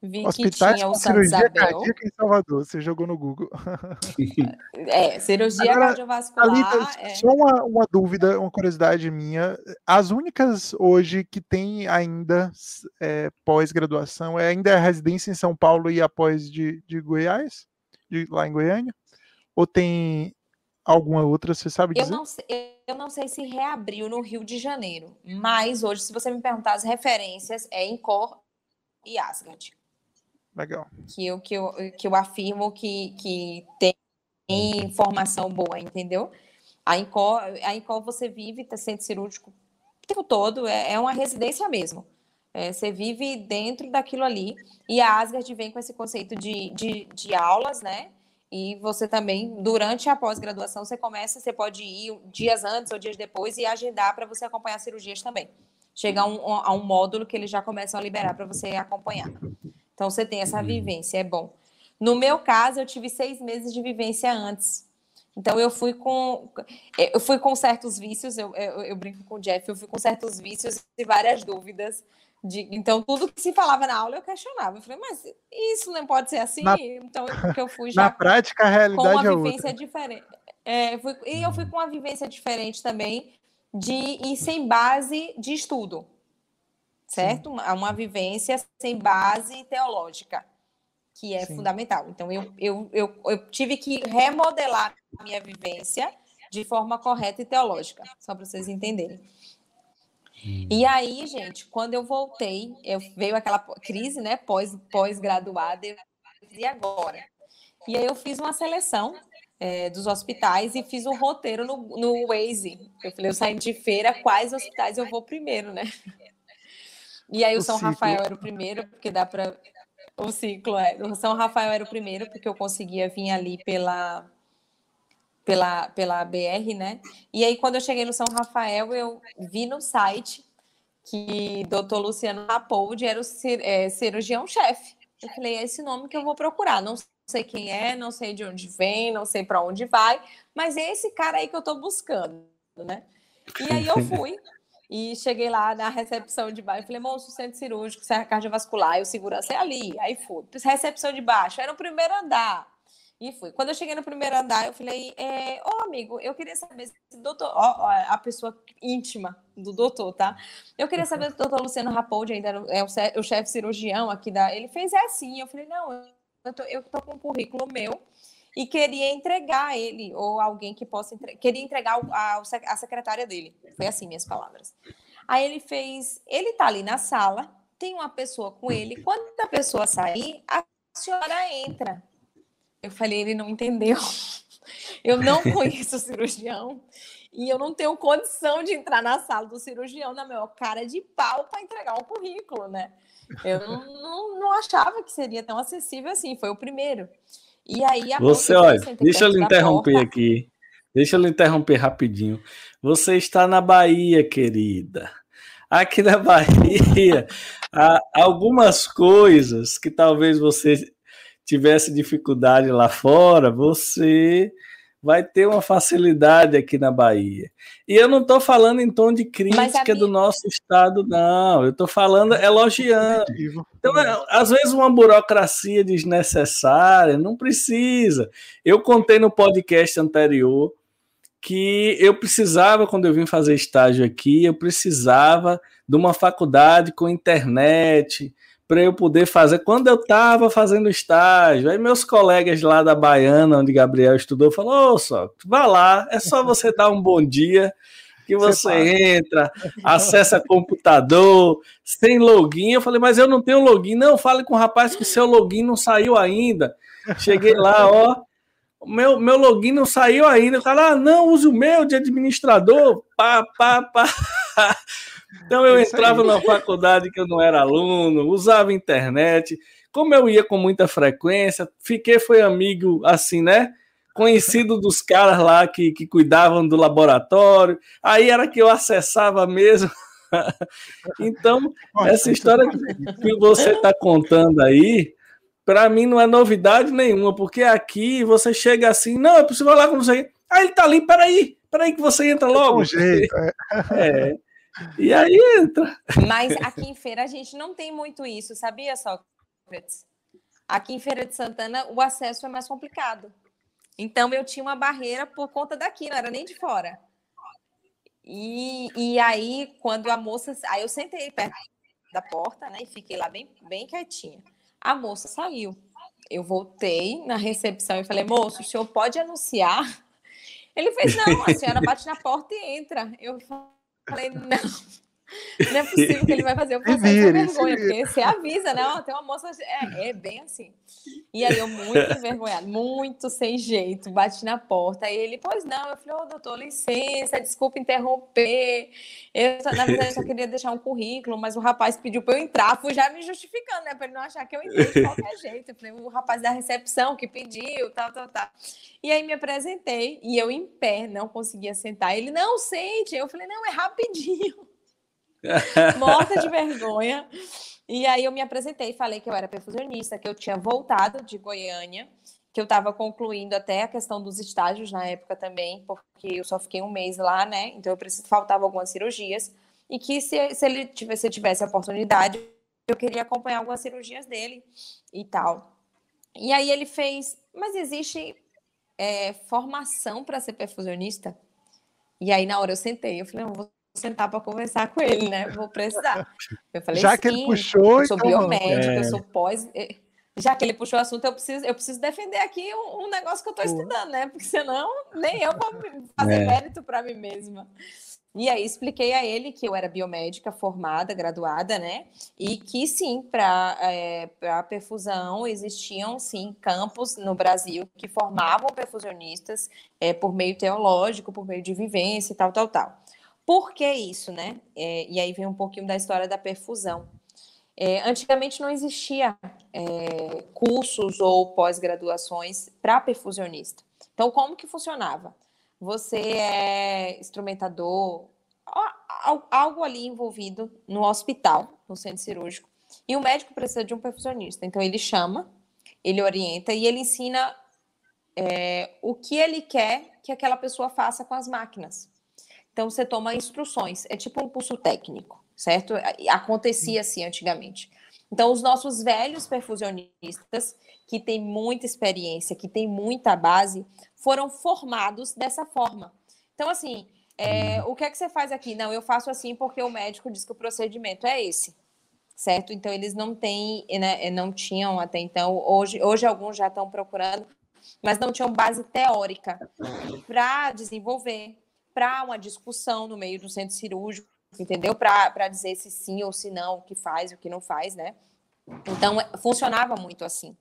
Vi Hospitais que tinha o Santa Isabel. em Salvador, você jogou no Google. É, cirurgia Agora, cardiovascular. Alita, é... Só uma, uma dúvida, uma curiosidade minha. As únicas hoje que tem ainda é, pós-graduação é ainda a residência em São Paulo e após de, de Goiás? De, lá em Goiânia? Ou tem alguma outra, você sabe dizer? Eu não, sei, eu não sei se reabriu no Rio de Janeiro, mas hoje, se você me perguntar as referências, é em Cor e Asgard. Legal. Que eu, que eu, que eu afirmo que, que tem informação boa, entendeu? A Incol, a Incol você vive, centro cirúrgico o tempo todo, é, é uma residência mesmo. É, você vive dentro daquilo ali. E a Asgard vem com esse conceito de, de, de aulas, né? E você também, durante a pós-graduação, você começa, você pode ir dias antes ou dias depois e agendar para você acompanhar cirurgias também. Chega a um, a um módulo que eles já começam a liberar para você acompanhar. Então você tem essa uhum. vivência, é bom. No meu caso, eu tive seis meses de vivência antes. Então eu fui com eu fui com certos vícios, eu, eu, eu brinco com o Jeff, eu fui com certos vícios e várias dúvidas. De, então, tudo que se falava na aula eu questionava. Eu falei, mas isso não pode ser assim? Na, então, eu fui já. Na prática, a realidade com uma é vivência outra. diferente. É, fui, e eu fui com uma vivência diferente também de ir sem base de estudo certo? Uma, uma vivência sem base teológica, que é Sim. fundamental. Então, eu, eu, eu, eu tive que remodelar a minha vivência de forma correta e teológica, só para vocês entenderem. Hum. E aí, gente, quando eu voltei, eu veio aquela crise, né, pós pós-graduada, e agora? E aí eu fiz uma seleção é, dos hospitais e fiz um roteiro no, no Waze. Eu falei, eu saí de feira, quais hospitais eu vou primeiro, né? E aí o, o São ciclo. Rafael era o primeiro, porque dá para o ciclo é. O São Rafael era o primeiro, porque eu conseguia vir ali pela pela, pela BR, né? E aí, quando eu cheguei no São Rafael, eu vi no site que doutor Luciano Rapoldi era o é, cirurgião-chefe. Eu falei, é esse nome que eu vou procurar. Não sei quem é, não sei de onde vem, não sei para onde vai, mas é esse cara aí que eu estou buscando, né? E aí eu fui e cheguei lá na recepção de baixo. Falei, moço, centro cirúrgico, serra cardiovascular, eu segurança é ali. Aí fui. Recepção de baixo, era o primeiro andar. E fui. Quando eu cheguei no primeiro andar, eu falei, é, ô amigo, eu queria saber se o doutor, ó, ó, a pessoa íntima do doutor, tá? Eu queria saber se o doutor Luciano Rapoldi ainda é o, o chefe cirurgião aqui da. Ele fez é assim. Eu falei, não, eu tô, eu tô com um currículo meu e queria entregar ele, ou alguém que possa entre... queria entregar a, a secretária dele. Foi assim minhas palavras. Aí ele fez, ele tá ali na sala, tem uma pessoa com ele, quando a pessoa sair, a senhora entra. Eu falei, ele não entendeu. Eu não conheço o cirurgião e eu não tenho condição de entrar na sala do cirurgião na minha cara de pau para entregar um currículo, né? Eu não, não, não, achava que seria tão acessível assim, foi o primeiro. E aí a Você, olha, deixa eu lhe interromper porta. aqui. Deixa eu lhe interromper rapidinho. Você está na Bahia, querida. Aqui na Bahia, há algumas coisas que talvez você tivesse dificuldade lá fora, você vai ter uma facilidade aqui na Bahia. E eu não estou falando em tom de crítica minha... do nosso estado, não. Eu estou falando elogiando. Então, é, às vezes, uma burocracia desnecessária não precisa. Eu contei no podcast anterior que eu precisava, quando eu vim fazer estágio aqui, eu precisava de uma faculdade com internet, para eu poder fazer. Quando eu estava fazendo estágio, aí meus colegas lá da Baiana, onde Gabriel estudou, falaram: Ô, só, vá lá, é só você dar um bom dia que você, você entra, acessa computador, sem login. Eu falei, mas eu não tenho login. Não, fale com o rapaz que seu login não saiu ainda. Cheguei lá, ó, meu, meu login não saiu ainda. O cara, ah, não, use o meu de administrador. Pá, pá, pá. Então eu entrava na faculdade que eu não era aluno, usava internet. Como eu ia com muita frequência, fiquei foi amigo assim, né? Conhecido dos caras lá que, que cuidavam do laboratório. Aí era que eu acessava mesmo. então, essa história que você está contando aí, para mim não é novidade nenhuma, porque aqui você chega assim, não, eu preciso falar com você. Ah, ele tá ali, peraí, peraí que você entra logo. Um jeito, é. é. E aí entra. Mas aqui em Feira a gente não tem muito isso, sabia, Sócrates? Aqui em Feira de Santana o acesso é mais complicado. Então eu tinha uma barreira por conta daqui, não era nem de fora. E, e aí, quando a moça. Aí eu sentei perto da porta, né? E fiquei lá bem, bem quietinha. A moça saiu. Eu voltei na recepção e falei, moço, o senhor pode anunciar? Ele fez, não, a senhora bate na porta e entra. Eu Falei, não. Não é possível que ele vai fazer eu passar essa vergonha, porque você avisa, né? Ó, tem uma moça. É, é bem assim. E aí eu, muito envergonhada, muito sem jeito, bati na porta. Aí ele, pois não. Eu falei, ô, oh, doutor, licença, desculpa interromper. Eu, na verdade, eu só queria deixar um currículo, mas o rapaz pediu para eu entrar. Fui já me justificando, né? Para ele não achar que eu entrei de qualquer jeito. Eu falei, o rapaz da recepção que pediu, tal, tal, tal. E aí me apresentei e eu em pé, não conseguia sentar. Ele, não, sente. Eu falei, não, é rapidinho. morta de vergonha. E aí eu me apresentei, falei que eu era perfusionista, que eu tinha voltado de Goiânia, que eu estava concluindo até a questão dos estágios na época também, porque eu só fiquei um mês lá, né? Então eu preciso, faltava algumas cirurgias. E que se, se ele tivesse, se tivesse a oportunidade, eu queria acompanhar algumas cirurgias dele e tal. E aí ele fez, mas existe é, formação para ser perfusionista? E aí na hora eu sentei, eu falei, não, vou sentar para conversar com ele, né? Vou precisar. Eu falei, já que ele puxou, eu sou então, biomédica, é... eu sou pós. Já que ele puxou o assunto, eu preciso, eu preciso defender aqui um, um negócio que eu estou estudando, né? Porque senão nem eu vou fazer é. mérito para mim mesma. E aí expliquei a ele que eu era biomédica formada, graduada, né? E que sim, para é, a perfusão existiam sim campos no Brasil que formavam perfusionistas é, por meio teológico, por meio de vivência e tal, tal, tal. Por que isso, né? É, e aí vem um pouquinho da história da perfusão. É, antigamente não existia é, cursos ou pós-graduações para perfusionista. Então, como que funcionava? Você é instrumentador, algo ali envolvido no hospital, no centro cirúrgico, e o médico precisa de um perfusionista. Então, ele chama, ele orienta e ele ensina é, o que ele quer que aquela pessoa faça com as máquinas. Então, você toma instruções, é tipo um curso técnico certo? Acontecia assim antigamente. Então, os nossos velhos perfusionistas, que têm muita experiência, que têm muita base, foram formados dessa forma. Então, assim, é, o que é que você faz aqui? Não, eu faço assim porque o médico diz que o procedimento é esse, certo? Então, eles não têm, né, não tinham até então, hoje, hoje alguns já estão procurando, mas não tinham base teórica para desenvolver, para uma discussão no meio do centro cirúrgico, entendeu? Para dizer se sim ou se não, o que faz e o que não faz, né? Então, é, funcionava muito assim.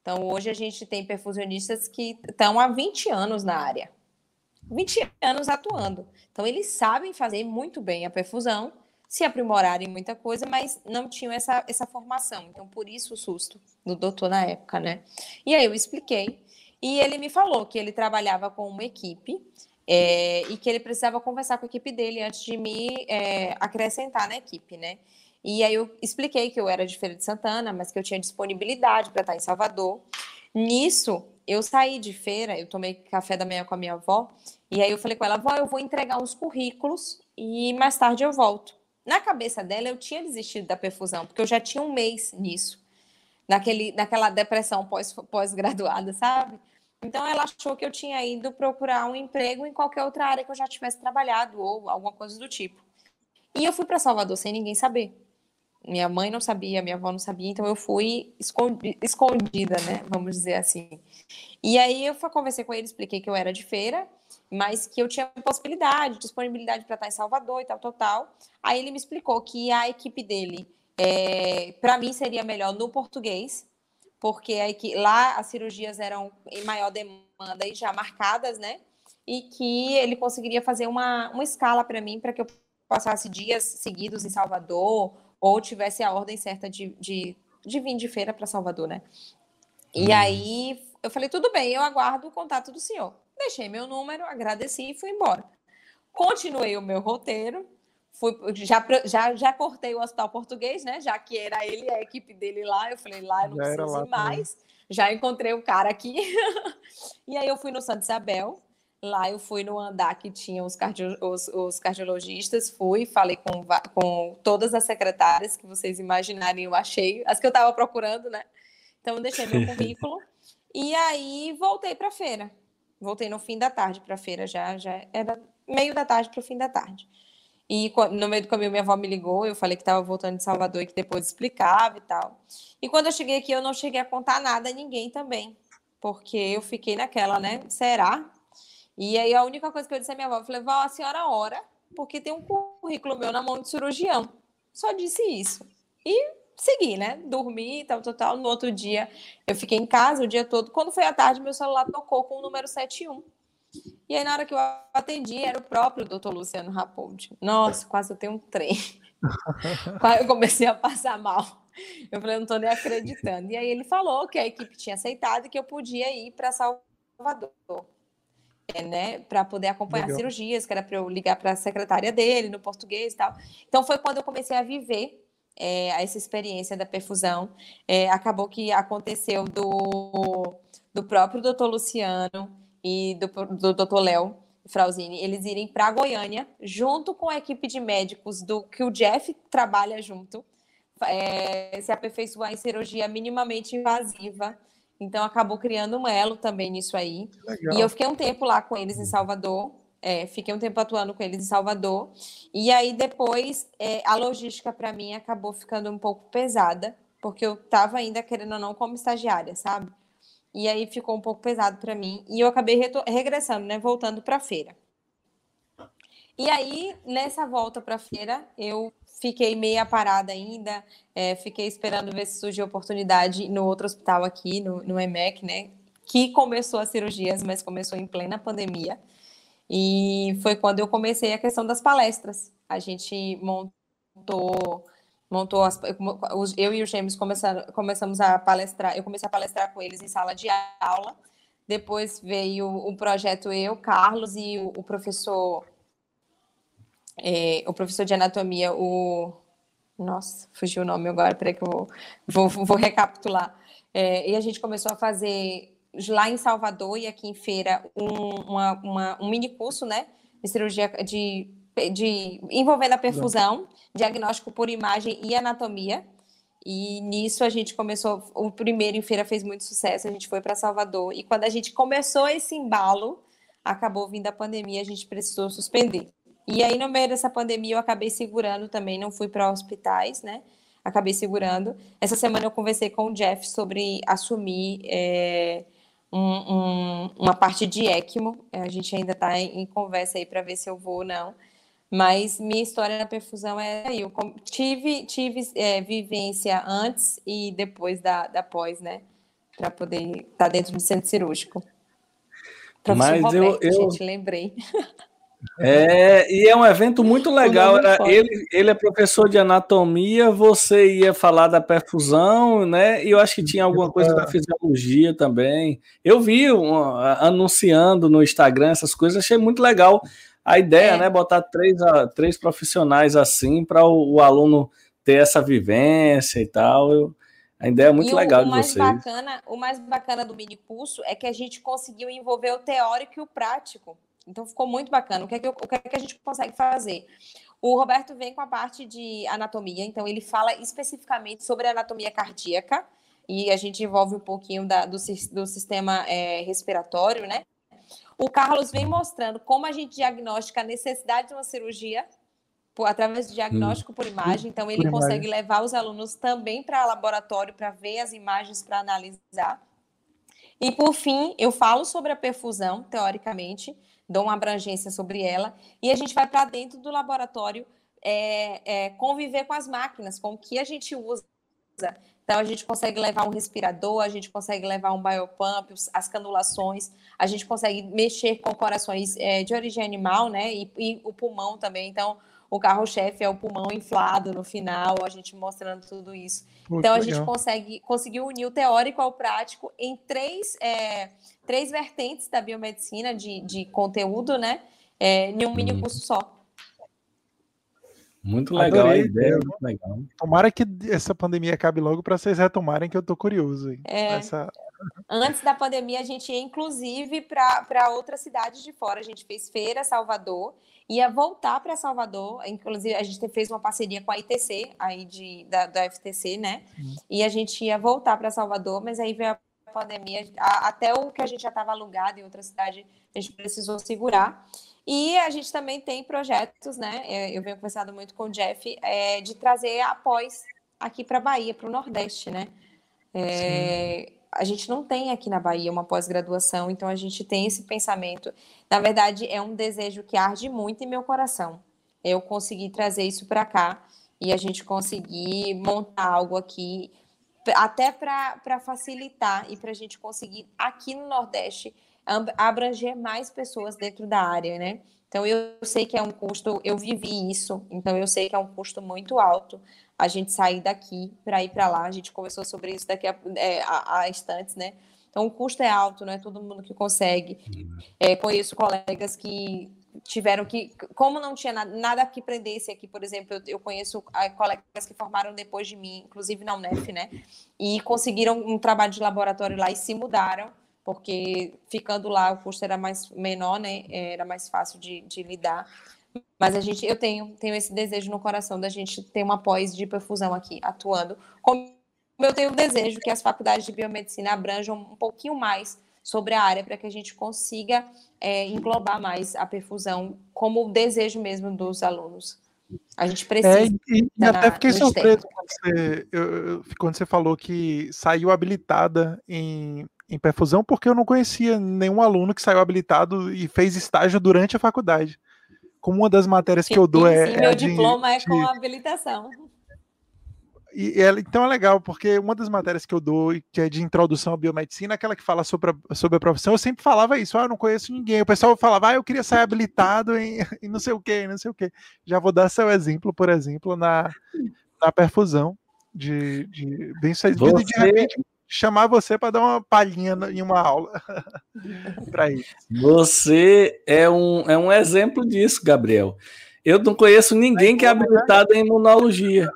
Então, hoje a gente tem perfusionistas que estão há 20 anos na área. 20 anos atuando. Então, eles sabem fazer muito bem a perfusão, se aprimorarem muita coisa, mas não tinham essa, essa formação. Então, por isso o susto do doutor na época, né? E aí eu expliquei. E ele me falou que ele trabalhava com uma equipe é, e que ele precisava conversar com a equipe dele antes de me é, acrescentar na equipe, né? E aí eu expliquei que eu era de Feira de Santana, mas que eu tinha disponibilidade para estar em Salvador. Nisso, eu saí de feira, eu tomei café da manhã com a minha avó, e aí eu falei com ela, avó, eu vou entregar uns currículos e mais tarde eu volto. Na cabeça dela, eu tinha desistido da perfusão, porque eu já tinha um mês nisso, naquele, naquela depressão pós-graduada, pós sabe? Então ela achou que eu tinha ido procurar um emprego em qualquer outra área que eu já tivesse trabalhado ou alguma coisa do tipo. E eu fui para Salvador sem ninguém saber. Minha mãe não sabia, minha avó não sabia, então eu fui escondida, né? Vamos dizer assim. E aí eu conversei com ele, expliquei que eu era de feira, mas que eu tinha possibilidade, disponibilidade para estar em Salvador e tal, tal, tal. Aí ele me explicou que a equipe dele, é, para mim, seria melhor no português, porque aí que lá as cirurgias eram em maior demanda e já marcadas, né? E que ele conseguiria fazer uma, uma escala para mim para que eu passasse dias seguidos em Salvador ou tivesse a ordem certa de, de, de vir de feira para Salvador, né? E hum. aí eu falei, tudo bem, eu aguardo o contato do senhor. Deixei meu número, agradeci e fui embora. Continuei o meu roteiro, fui, já, já, já cortei o hospital português, né? Já que era ele a equipe dele lá. Eu falei, lá eu não já preciso ir mais. Também. Já encontrei o cara aqui. e aí eu fui no Santa Isabel. Lá eu fui no andar que tinha os, cardio, os, os, cardiologistas, fui, falei com, com todas as secretárias que vocês imaginarem, eu achei, as que eu estava procurando, né? Então, deixei meu currículo e aí voltei para a feira. Voltei no fim da tarde para a feira, já, já era meio da tarde para o fim da tarde. E no meio do caminho, minha avó me ligou, eu falei que estava voltando de Salvador e que depois explicava e tal. E quando eu cheguei aqui, eu não cheguei a contar nada a ninguém também, porque eu fiquei naquela, né? Será? E aí a única coisa que eu disse à minha avó, eu falei, vó, a senhora ora, porque tem um currículo meu na mão de cirurgião. Só disse isso. E segui, né? Dormi, tal, tal, tal. No outro dia, eu fiquei em casa o dia todo. Quando foi à tarde, meu celular tocou com o número 71. E aí, na hora que eu atendi, era o próprio doutor Luciano Rapoldi. Nossa, quase eu tenho um trem. eu comecei a passar mal. Eu falei, eu não estou nem acreditando. E aí ele falou que a equipe tinha aceitado e que eu podia ir para Salvador. É, né, para poder acompanhar Legal. cirurgias, que era para eu ligar para a secretária dele no português e tal. Então foi quando eu comecei a viver é, essa experiência da perfusão. É, acabou que aconteceu do, do próprio doutor Luciano e do, do Dr. Léo Frauzini, eles irem para Goiânia, junto com a equipe de médicos do que o Jeff trabalha junto, é, se aperfeiçoar em cirurgia minimamente invasiva. Então, acabou criando um elo também nisso aí. Legal. E eu fiquei um tempo lá com eles em Salvador. É, fiquei um tempo atuando com eles em Salvador. E aí, depois, é, a logística para mim acabou ficando um pouco pesada, porque eu estava ainda querendo ou não como estagiária, sabe? E aí ficou um pouco pesado para mim. E eu acabei regressando, né? Voltando para a feira. E aí, nessa volta para a feira, eu fiquei meia parada ainda, é, fiquei esperando ver se surgiu oportunidade no outro hospital aqui, no, no EMEC, né? Que começou as cirurgias, mas começou em plena pandemia. E foi quando eu comecei a questão das palestras. A gente montou montou as, eu e os gêmeos começaram, começamos a palestrar, eu comecei a palestrar com eles em sala de aula. Depois veio o projeto eu, Carlos e o, o professor é, o professor de anatomia, o nossa, fugiu o nome agora, peraí que eu vou, vou, vou recapitular. É, e a gente começou a fazer lá em Salvador e aqui em Feira um, uma, uma, um mini curso, né, de cirurgia de de envolvendo a perfusão, diagnóstico por imagem e anatomia. E nisso a gente começou, o primeiro em feira fez muito sucesso, a gente foi para Salvador. E quando a gente começou esse embalo, acabou vindo a pandemia, a gente precisou suspender. E aí, no meio dessa pandemia, eu acabei segurando também, não fui para hospitais, né? Acabei segurando. Essa semana eu conversei com o Jeff sobre assumir é, um, um, uma parte de ECMO. A gente ainda está em, em conversa aí para ver se eu vou ou não. Mas minha história na perfusão é aí. Eu tive, tive é, vivência antes e depois da, da pós, né? Para poder estar tá dentro do centro cirúrgico. Professor Mas Roberto, eu, eu... gente, lembrei. É, e é um evento muito legal. Era, ele, ele é professor de anatomia, você ia falar da perfusão, né? E eu acho que tinha alguma coisa da fisiologia também. Eu vi um, anunciando no Instagram essas coisas, achei muito legal a ideia, é. né, botar três, três profissionais assim para o, o, aluno ter essa vivência e tal. Eu, a ideia é muito e legal o, o de vocês. Bacana, o mais bacana do mini curso é que a gente conseguiu envolver o teórico e o prático. Então ficou muito bacana. O que é que, o que, é que a gente consegue fazer? O Roberto vem com a parte de anatomia, então ele fala especificamente sobre anatomia cardíaca e a gente envolve um pouquinho da, do, do sistema é, respiratório, né? O Carlos vem mostrando como a gente diagnostica a necessidade de uma cirurgia por, através de diagnóstico por imagem. Então, ele consegue levar os alunos também para laboratório para ver as imagens para analisar. E, por fim, eu falo sobre a perfusão, teoricamente, dou uma abrangência sobre ela, e a gente vai para dentro do laboratório é, é, conviver com as máquinas, com o que a gente usa. Então, a gente consegue levar um respirador, a gente consegue levar um biopump, as canulações, a gente consegue mexer com corações é, de origem animal, né? E, e o pulmão também. Então, o carro-chefe é o pulmão inflado no final, a gente mostrando tudo isso. Muito então, a legal. gente consegue conseguiu unir o teórico ao prático em três, é, três vertentes da biomedicina de, de conteúdo, né? É, em um mini uhum. curso só. Muito legal Adorei, a ideia, muito legal. Tomara que essa pandemia acabe logo para vocês retomarem, que eu tô curioso. É, essa... Antes da pandemia, a gente ia inclusive para outras cidades de fora. A gente fez feira, Salvador, ia voltar para Salvador. Inclusive, a gente fez uma parceria com a ITC, aí de, da, da FTC, né? Uhum. E a gente ia voltar para Salvador, mas aí veio a pandemia, a, até o que a gente já estava alugado em outra cidade, a gente precisou segurar. E a gente também tem projetos, né? É, eu venho conversando muito com o Jeff, é, de trazer após aqui para a Bahia, para o Nordeste, né? É, a gente não tem aqui na Bahia uma pós-graduação, então a gente tem esse pensamento. Na verdade, é um desejo que arde muito em meu coração. Eu consegui trazer isso para cá e a gente conseguir montar algo aqui, até para facilitar e para a gente conseguir aqui no Nordeste abranger mais pessoas dentro da área, né? Então eu sei que é um custo, eu vivi isso, então eu sei que é um custo muito alto a gente sair daqui para ir para lá. A gente conversou sobre isso daqui a, é, a, a instantes, né? Então o custo é alto, não é todo mundo que consegue. Uhum. É, conheço colegas que tiveram que, como não tinha nada, nada que prendesse aqui, por exemplo, eu, eu conheço ah, colegas que formaram depois de mim, inclusive na UNEF, né? E conseguiram um trabalho de laboratório lá e se mudaram porque ficando lá o custo era mais menor, né? Era mais fácil de, de lidar. Mas a gente, eu tenho, tenho esse desejo no coração da gente ter uma pós de perfusão aqui atuando. Como eu tenho o desejo que as faculdades de biomedicina abranjam um pouquinho mais sobre a área para que a gente consiga é, englobar mais a perfusão como desejo mesmo dos alunos. A gente precisa. É, e, e até fiquei surpreso quando você, eu, quando você falou que saiu habilitada em em perfusão porque eu não conhecia nenhum aluno que saiu habilitado e fez estágio durante a faculdade. como uma das matérias que eu dou sim, é. Sim, meu é diploma de, é com habilitação. E, é, então é legal, porque uma das matérias que eu dou, que é de introdução à biomedicina, aquela que fala sobre a, sobre a profissão, eu sempre falava isso, ah, eu não conheço ninguém. O pessoal falava, ah, eu queria sair habilitado em, em não sei o que, não sei o que. Já vou dar seu exemplo, por exemplo, na, na perfusão de, de bem sucedido você... de repente chamar você para dar uma palhinha em uma aula para isso. Você é um, é um exemplo disso, Gabriel. Eu não conheço ninguém que é habilitado em imunologia.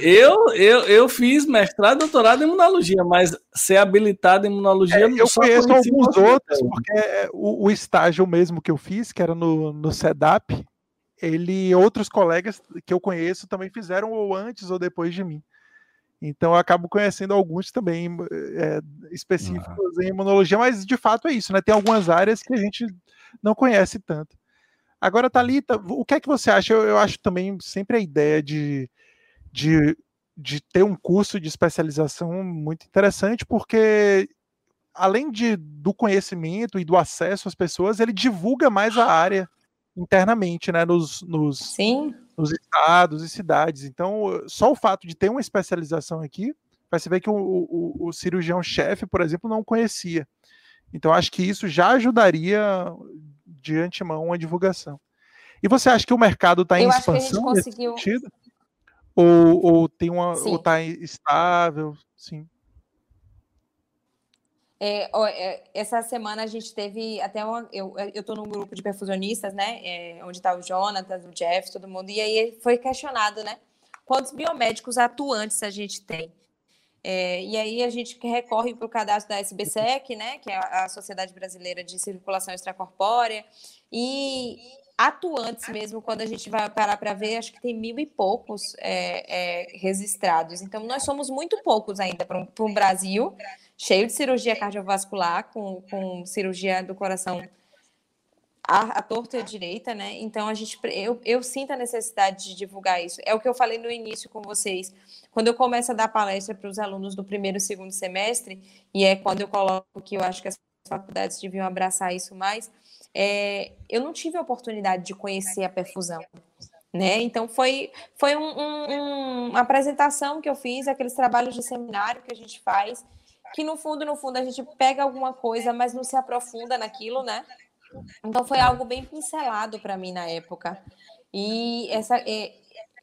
Eu, eu, eu fiz mestrado e doutorado em imunologia, mas ser habilitado em imunologia... É, eu conheço alguns outros, porque é, o, o, estágio mesmo que eu fiz, que era no, no SEDAP, ele, outros colegas que eu conheço também fizeram ou antes ou depois de mim. Então eu acabo conhecendo alguns também é, específicos em imunologia, mas de fato é isso, né? Tem algumas áreas que a gente não conhece tanto. Agora, Talita, o que é que você acha? Eu, eu acho também sempre a ideia de, de, de ter um curso de especialização muito interessante, porque além de, do conhecimento e do acesso às pessoas, ele divulga mais a área internamente, né? Nos, nos, Sim nos estados e cidades. Então, só o fato de ter uma especialização aqui, vai se ver que o, o, o cirurgião-chefe, por exemplo, não conhecia. Então, acho que isso já ajudaria de antemão a divulgação. E você acha que o mercado está em expansão conseguiu... nesse sentido? Ou, ou tem uma, ou está estável? Sim. É, é, essa semana a gente teve até uma, eu eu tô num grupo de perfusionistas, né, é, onde está o Jonathan, o Jeff, todo mundo, e aí foi questionado, né, quantos biomédicos atuantes a gente tem. É, e aí a gente recorre para o cadastro da SBSEC, né, que é a Sociedade Brasileira de Circulação Extracorpórea, e atuantes mesmo, quando a gente vai parar para ver, acho que tem mil e poucos é, é, registrados. Então, nós somos muito poucos ainda para o Brasil, cheio de cirurgia cardiovascular, com, com cirurgia do coração a, a torta direita, né? Então a gente eu, eu sinto a necessidade de divulgar isso. É o que eu falei no início com vocês. Quando eu começo a dar palestra para os alunos do primeiro e segundo semestre, e é quando eu coloco que eu acho que as faculdades deviam abraçar isso mais, é, eu não tive a oportunidade de conhecer a perfusão. Né? Então foi, foi um, um, uma apresentação que eu fiz, aqueles trabalhos de seminário que a gente faz, que no fundo, no fundo, a gente pega alguma coisa, mas não se aprofunda naquilo, né? Então foi algo bem pincelado para mim na época. E essa, é,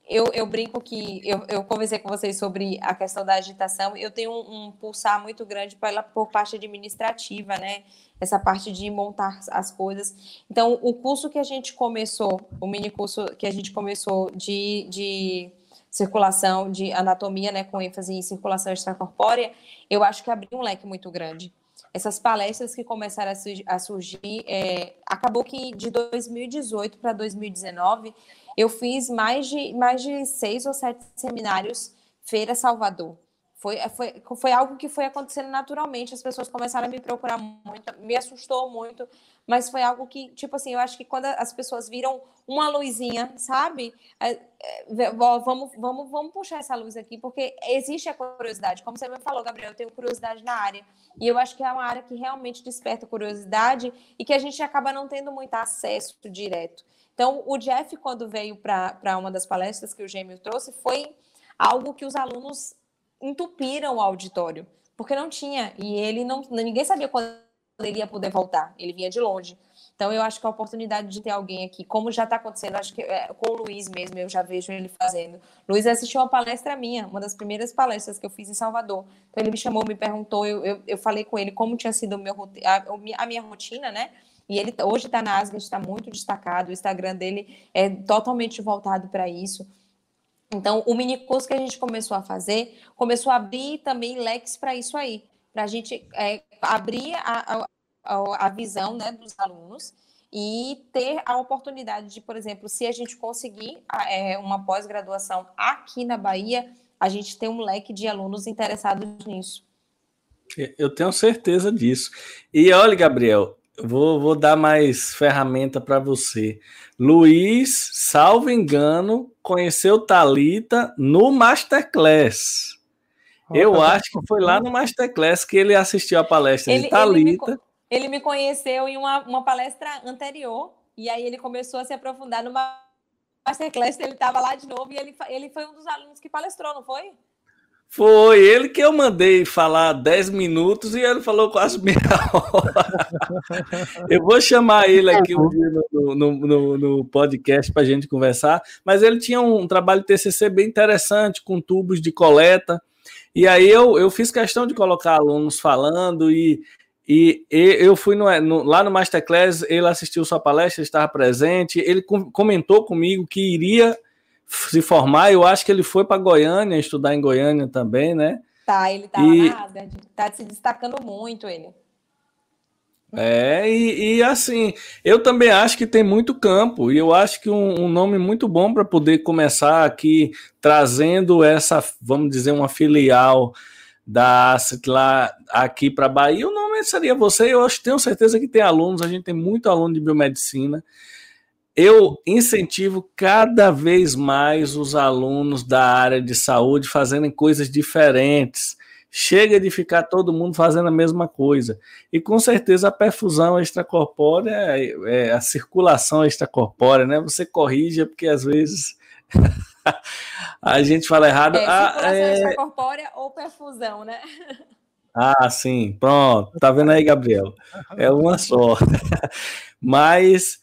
eu, eu brinco que eu, eu conversei com vocês sobre a questão da agitação. Eu tenho um, um pulsar muito grande pela, por parte administrativa, né? Essa parte de montar as coisas. Então, o curso que a gente começou, o mini curso que a gente começou de, de circulação, de anatomia, né, com ênfase em circulação extracorpórea, eu acho que abriu um leque muito grande. Essas palestras que começaram a, surgir, é, acabou que de 2018 para 2019, eu fiz mais de, mais de seis ou sete seminários Feira Salvador. Foi, foi, foi algo que foi acontecendo naturalmente, as pessoas começaram a me procurar muito, me assustou muito, mas foi algo que, tipo assim, eu acho que quando as pessoas viram uma luzinha, sabe? É, é, vamos, vamos, vamos puxar essa luz aqui, porque existe a curiosidade. Como você me falou, Gabriel, eu tenho curiosidade na área. E eu acho que é uma área que realmente desperta curiosidade e que a gente acaba não tendo muito acesso direto. Então, o Jeff, quando veio para uma das palestras que o Gêmeo trouxe, foi algo que os alunos entupiram o auditório, porque não tinha. E ele não. Ninguém sabia quando ele ia poder voltar. Ele vinha de longe. Então, eu acho que a oportunidade de ter alguém aqui, como já está acontecendo, acho que é, com o Luiz mesmo, eu já vejo ele fazendo. Luiz assistiu uma palestra minha, uma das primeiras palestras que eu fiz em Salvador. Então, ele me chamou, me perguntou, eu, eu, eu falei com ele como tinha sido meu, a, a minha rotina, né? E ele hoje está na Asgard, está muito destacado, o Instagram dele é totalmente voltado para isso. Então, o mini curso que a gente começou a fazer, começou a abrir também leques para isso aí para a gente é, abrir a, a, a visão né, dos alunos e ter a oportunidade de, por exemplo, se a gente conseguir é, uma pós-graduação aqui na Bahia, a gente tem um leque de alunos interessados nisso. Eu tenho certeza disso. E olha, Gabriel, vou, vou dar mais ferramenta para você. Luiz, salvo engano, conheceu Talita no Masterclass. Eu tá acho que foi lá no Masterclass que ele assistiu a palestra ele, de Thalita. Ele me, ele me conheceu em uma, uma palestra anterior e aí ele começou a se aprofundar numa masterclass, ele estava lá de novo e ele, ele foi um dos alunos que palestrou, não foi? Foi ele que eu mandei falar 10 minutos e ele falou quase meia hora. Eu vou chamar ele aqui um dia no, no, no, no podcast para a gente conversar, mas ele tinha um trabalho TCC bem interessante, com tubos de coleta, e aí eu, eu fiz questão de colocar alunos falando e e, e eu fui no, no, lá no Masterclass, ele assistiu sua palestra, estava presente, ele com, comentou comigo que iria se formar. Eu acho que ele foi para Goiânia, estudar em Goiânia também, né? Tá, ele tá e... lá na tá se destacando muito ele. É, e, e, assim, eu também acho que tem muito campo, e eu acho que um, um nome muito bom para poder começar aqui trazendo essa, vamos dizer, uma filial da Asset lá aqui para Bahia, o nome seria você. Eu acho, tenho certeza que tem alunos, a gente tem muito aluno de biomedicina. Eu incentivo cada vez mais os alunos da área de saúde fazendo coisas diferentes. Chega de ficar todo mundo fazendo a mesma coisa. E com certeza a perfusão extracorpórea, é, é a circulação extracorpórea, né? Você corrige, porque às vezes a gente fala errado. É, ah, é... extracorpórea ou perfusão, né? Ah, sim, pronto. Tá vendo aí, Gabriel? É uma só. Mas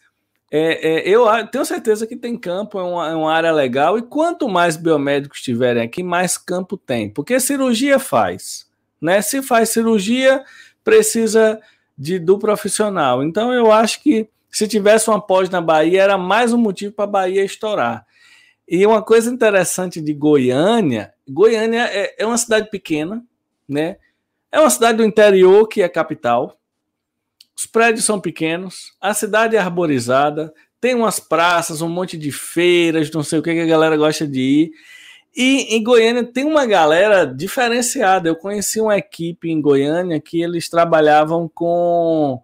é, é, eu tenho certeza que tem campo, é uma, é uma, área legal, e quanto mais biomédicos tiverem aqui, mais campo tem. Porque cirurgia faz. Né? Se faz cirurgia, precisa de, do profissional. Então eu acho que se tivesse uma pós na Bahia, era mais um motivo para a Bahia estourar. E uma coisa interessante de Goiânia, Goiânia é, é uma cidade pequena, né? É uma cidade do interior que é capital. Os prédios são pequenos, a cidade é arborizada, tem umas praças, um monte de feiras, não sei o que, que a galera gosta de ir. E em Goiânia tem uma galera diferenciada. Eu conheci uma equipe em Goiânia que eles trabalhavam com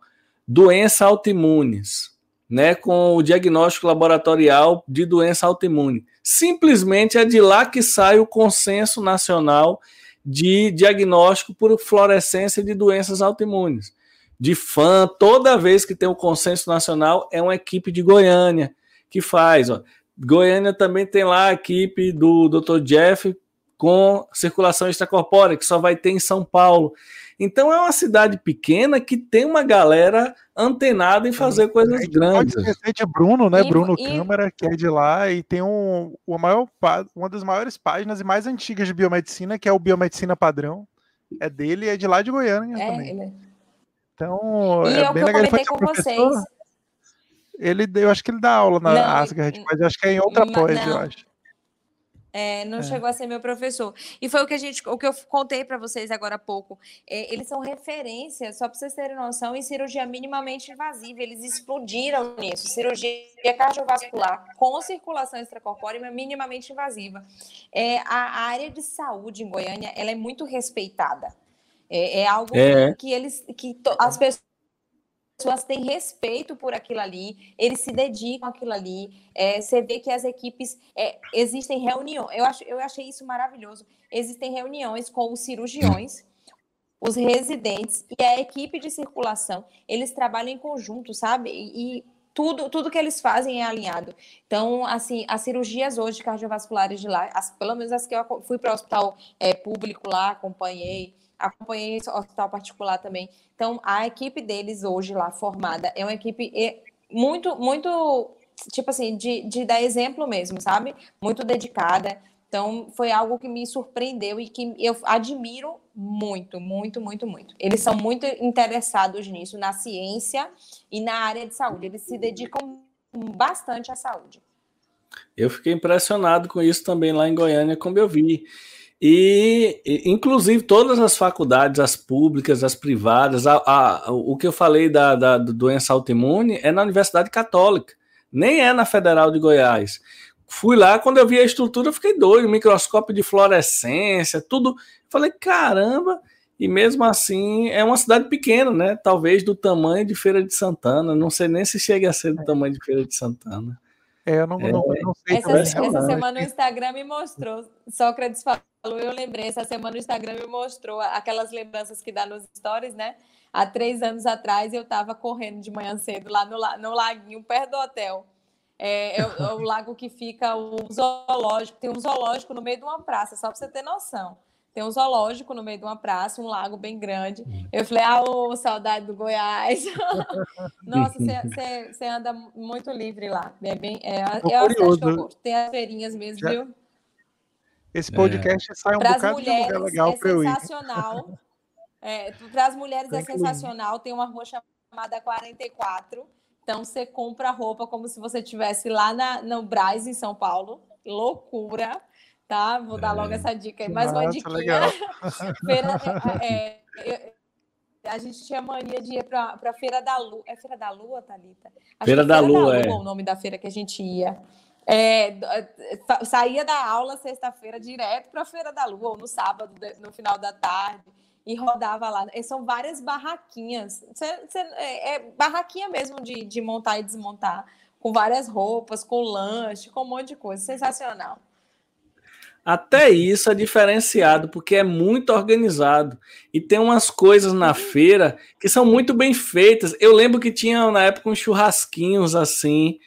doenças autoimunes, né, com o diagnóstico laboratorial de doença autoimune simplesmente é de lá que sai o consenso nacional de diagnóstico por fluorescência de doenças autoimunes. De fã, toda vez que tem o um consenso nacional, é uma equipe de Goiânia que faz. Ó. Goiânia também tem lá a equipe do Dr. Jeff com circulação extracorpórea, que só vai ter em São Paulo. Então é uma cidade pequena que tem uma galera antenada em fazer coisas grandes. Pode esquecer de Bruno, né? E, Bruno e... Câmara, que é de lá, e tem um, uma, maior, uma das maiores páginas e mais antigas de biomedicina, que é o Biomedicina Padrão. É dele e é de lá de Goiânia é, também. Ele... Então, e é, é bem legal. Ele foi com professor. vocês. Ele, eu acho que ele dá aula na não, Asgard, mas eu acho que é em outra pós, eu acho. É, não é. chegou a ser meu professor. E foi o que a gente, o que eu contei para vocês agora há pouco. É, eles são referência, só para vocês terem noção, em cirurgia minimamente invasiva. Eles explodiram nisso. Cirurgia cardiovascular com circulação extracorpórea minimamente invasiva. É, a, a área de saúde em Goiânia ela é muito respeitada. É, é algo é. que eles, que as pessoas pessoas têm respeito por aquilo ali, eles se dedicam àquilo ali. É, você vê que as equipes é, existem reuniões. Eu, acho, eu achei isso maravilhoso. Existem reuniões com os cirurgiões, os residentes e a equipe de circulação. Eles trabalham em conjunto, sabe? E, e tudo, tudo que eles fazem é alinhado. Então, assim, as cirurgias hoje cardiovasculares de lá, as, pelo menos as que eu fui para o hospital é, público lá, acompanhei, acompanhei esse hospital particular também. Então, a equipe deles hoje lá formada é uma equipe muito, muito, tipo assim, de, de dar exemplo mesmo, sabe? Muito dedicada. Então, foi algo que me surpreendeu e que eu admiro muito, muito, muito, muito. Eles são muito interessados nisso, na ciência e na área de saúde. Eles se dedicam bastante à saúde. Eu fiquei impressionado com isso também lá em Goiânia, como eu vi. E, inclusive, todas as faculdades, as públicas, as privadas, a, a, o que eu falei da, da, da doença autoimune é na Universidade Católica, nem é na Federal de Goiás. Fui lá, quando eu vi a estrutura, eu fiquei doido, microscópio de fluorescência, tudo. Falei, caramba, e mesmo assim é uma cidade pequena, né? Talvez do tamanho de Feira de Santana, não sei nem se chega a ser do tamanho de Feira de Santana. É, eu não, é. não, não sei. Essa, essa semana o Instagram me mostrou. Sócrates falou, eu lembrei, essa semana o Instagram me mostrou aquelas lembranças que dá nos stories, né? Há três anos atrás eu estava correndo de manhã cedo lá no, no laguinho, perto do hotel. É, é, o, é, o, lago que fica o zoológico. Tem um zoológico no meio de uma praça, só para você ter noção. Tem um zoológico no meio de uma praça, um lago bem grande. Eu falei, ah, ô, saudade do Goiás. Nossa, você anda muito livre lá. É bem, é, é curioso. Eu Tem as feirinhas mesmo, Já... viu? Esse podcast é. sai um Pras bocado mulheres, de lugar legal é para eu ir. sensacional. É, para as mulheres é sensacional. Tem uma rua chamada 44. Então você compra roupa como se você estivesse lá na, no Braz, em São Paulo. Loucura, tá? Vou dar logo é. essa dica aí. Mais uma dica. Feira, é, é, a gente tinha mania de ir para a Feira da Lua. É Feira da Lua, Thalita? Acho feira da Feira Lua, da Lua é. o nome da feira que a gente ia. É, saía da aula sexta-feira direto para a Feira da Lua, ou no sábado, no final da tarde e rodava lá. E são várias barraquinhas. Cê, cê, é, é, barraquinha mesmo de, de montar e desmontar, com várias roupas, com lanche, com um monte de coisa. Sensacional. Até isso é diferenciado, porque é muito organizado. E tem umas coisas na feira que são muito bem feitas. Eu lembro que tinha na época uns churrasquinhos assim.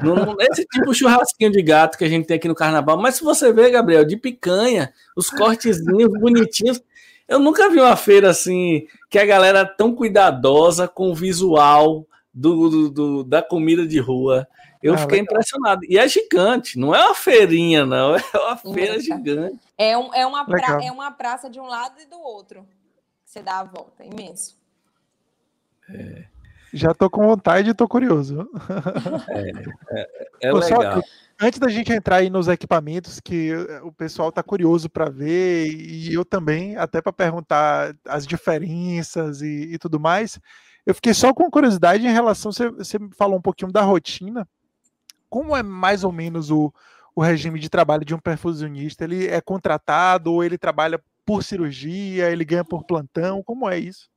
No, esse tipo churrasquinho de gato que a gente tem aqui no carnaval. Mas se você ver, Gabriel, de picanha, os cortezinhos bonitinhos. Eu nunca vi uma feira assim que a galera tão cuidadosa com o visual do, do, do da comida de rua. Eu ah, fiquei legal. impressionado. E é gigante, não é uma feirinha, não. É uma feira gigante. É, um, é, uma pra, é uma praça de um lado e do outro. Você dá a volta, é imenso. É. Já tô com vontade e tô curioso. É, é, é legal. Antes da gente entrar aí nos equipamentos, que o pessoal tá curioso para ver, e eu também, até para perguntar as diferenças e, e, tudo mais, eu fiquei só com curiosidade em relação, você, você falou um pouquinho da rotina, como é mais ou menos o, o regime de trabalho de um perfusionista? Ele é contratado ou ele trabalha por cirurgia, ele ganha por plantão, como é isso?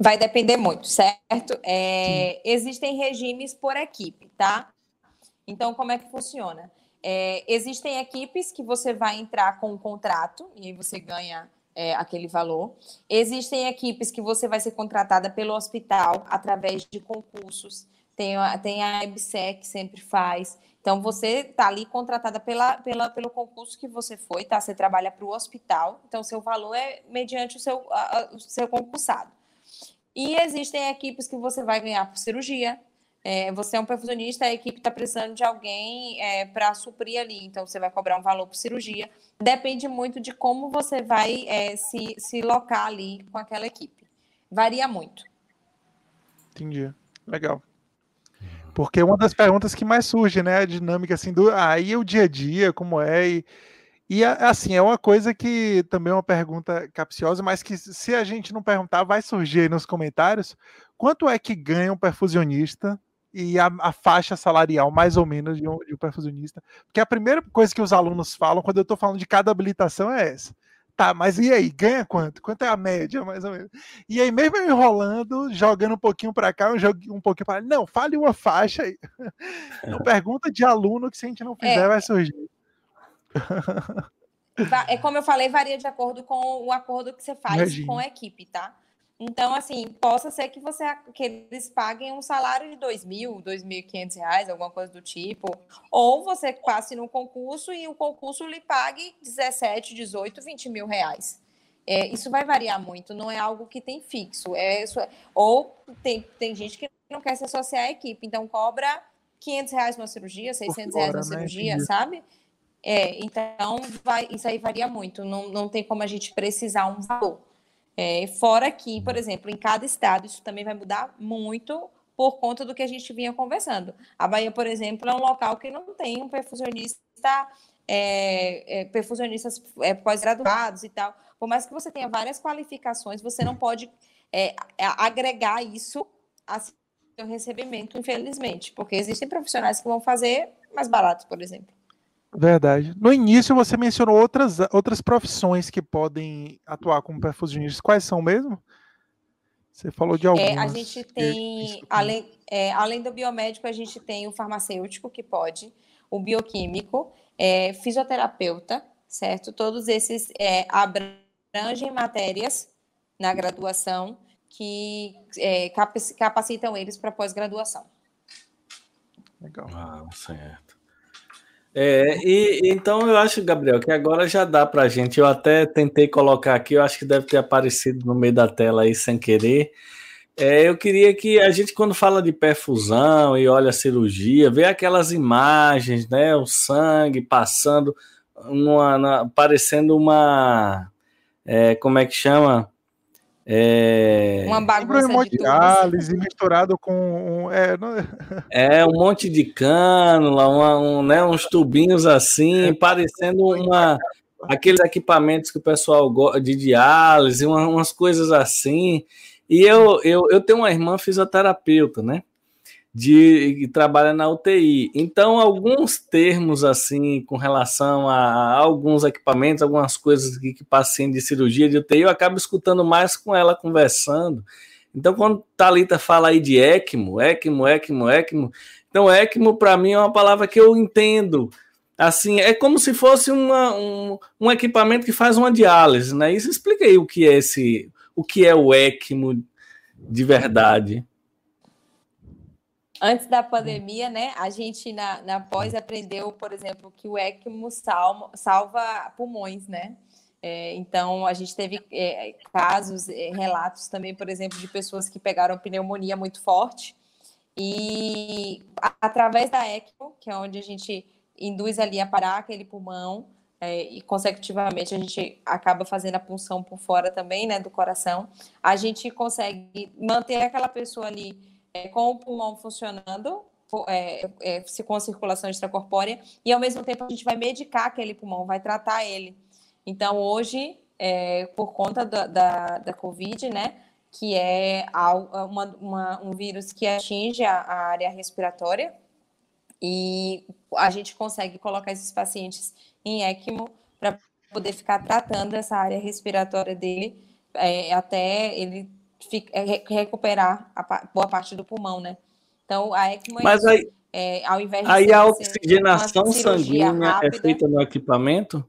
Vai depender muito, certo? É, existem regimes por equipe, tá? Então, como é que funciona? É, existem equipes que você vai entrar com um contrato e aí você ganha é, aquele valor. Existem equipes que você vai ser contratada pelo hospital através de concursos. Tem, a, tem a EBSEC que sempre faz. Então, você está ali contratada pela, pela, pelo concurso que você foi, tá? Você trabalha para o hospital, então seu valor é mediante o seu, a, o seu concursado. E existem equipes que você vai ganhar por cirurgia, é, você é um perfusionista, a equipe está precisando de alguém é, para suprir ali, então você vai cobrar um valor por cirurgia. Depende muito de como você vai é, se, se locar ali com aquela equipe. Varia muito. Entendi. Legal. Porque uma das perguntas que mais surge, né, a dinâmica assim do aí ah, o dia a dia, como é e, e assim, é uma coisa que também é uma pergunta capciosa, mas que se a gente não perguntar, vai surgir aí nos comentários. Quanto é que ganha um perfusionista e a, a, faixa salarial, mais ou menos, de um, de um, perfusionista. Porque a primeira coisa que os alunos falam quando eu estou falando de cada habilitação é essa. Tá, mas e aí? Ganha quanto? Quanto é a média, mais ou menos? E aí, mesmo enrolando, jogando um pouquinho para cá, um, um pouquinho para lá. Não, fale uma faixa aí. Então, pergunta de aluno que se a gente não fizer, é. vai surgir. É como eu falei, varia de acordo com o acordo que você faz Imagina. com a equipe, tá? Então, assim, possa ser que você que eles paguem um salário de dois mil, dois mil e quinhentos reais, alguma coisa do tipo, ou você passe no concurso e o concurso lhe pague 17, 18, 20 mil reais. É, isso vai variar muito, não é algo que tem fixo. É, isso, é, ou tem, tem gente que não quer se associar à equipe, então cobra 500 reais numa cirurgia, 600 fora, reais numa né? cirurgia, sabe? É, então, vai, isso aí varia muito, não, não tem como a gente precisar um valor. É, fora que, por exemplo, em cada estado, isso também vai mudar muito por conta do que a gente vinha conversando. A Bahia, por exemplo, é um local que não tem um perfusionista, é, é, perfusionistas é, pós-graduados e tal. Por mais que você tenha várias qualificações, você não pode é, agregar isso a seu recebimento, infelizmente, porque existem profissionais que vão fazer mais barato, por exemplo. Verdade. No início você mencionou outras, outras profissões que podem atuar como perfusionista. Quais são mesmo? Você falou de alguns. É, a gente tem, além, é, além do biomédico, a gente tem o farmacêutico, que pode, o bioquímico, é, fisioterapeuta, certo? Todos esses é, abrangem matérias na graduação que é, capacitam eles para pós-graduação. Legal. Ah, certo. É, e então eu acho, Gabriel, que agora já dá para a gente. Eu até tentei colocar aqui, eu acho que deve ter aparecido no meio da tela aí sem querer. É, eu queria que a gente, quando fala de perfusão e olha a cirurgia, vê aquelas imagens, né? O sangue passando, uma, na, parecendo uma. É, como é que chama? É... Uma bagunça um de diálise misturado com é, não... é um monte de cânula, uma, um, né, uns tubinhos assim, é. parecendo uma aqueles equipamentos que o pessoal gosta de diálise, uma, umas coisas assim. E eu, eu, eu tenho uma irmã fisioterapeuta, né? De que trabalha na UTI. Então, alguns termos assim com relação a, alguns equipamentos, algumas coisas que, que paciente de cirurgia de UTI, eu acabo escutando mais com ela conversando. Então, quando Talita fala aí de ECMO, ECMO, ECMO, ECMO, então ECMO para mim é uma palavra que eu entendo. Assim, é como se fosse uma, um, um equipamento que faz uma diálise, né? Isso expliquei o que é esse, o que é o ECMO de verdade antes da pandemia, né, a gente na, na pós aprendeu, por exemplo, que o ECMO salva, salva pulmões, né? É, então, a gente teve é, casos, é, relatos também, por exemplo, de pessoas que pegaram pneumonia muito forte e através da ECMO, que é onde a gente induz ali a parar aquele pulmão é, e consecutivamente a gente acaba fazendo a punção por fora também, né, do coração, a gente consegue manter aquela pessoa ali é, com o pulmão funcionando, é, é, com circulação extracorpórea, e ao mesmo tempo a gente vai medicar aquele pulmão, vai tratar ele. Então, hoje, é, por conta da, da, da, Covid, né, que é uma, uma, um vírus que atinge a, a área respiratória, e a gente consegue colocar esses pacientes em ECMO para poder ficar tratando essa área respiratória dele é, até ele recuperar a boa parte do pulmão, né? Então, a ECMO é Mas aí, é, ao invés de aí a oxigenação sanguínea é rápida, é feita no equipamento?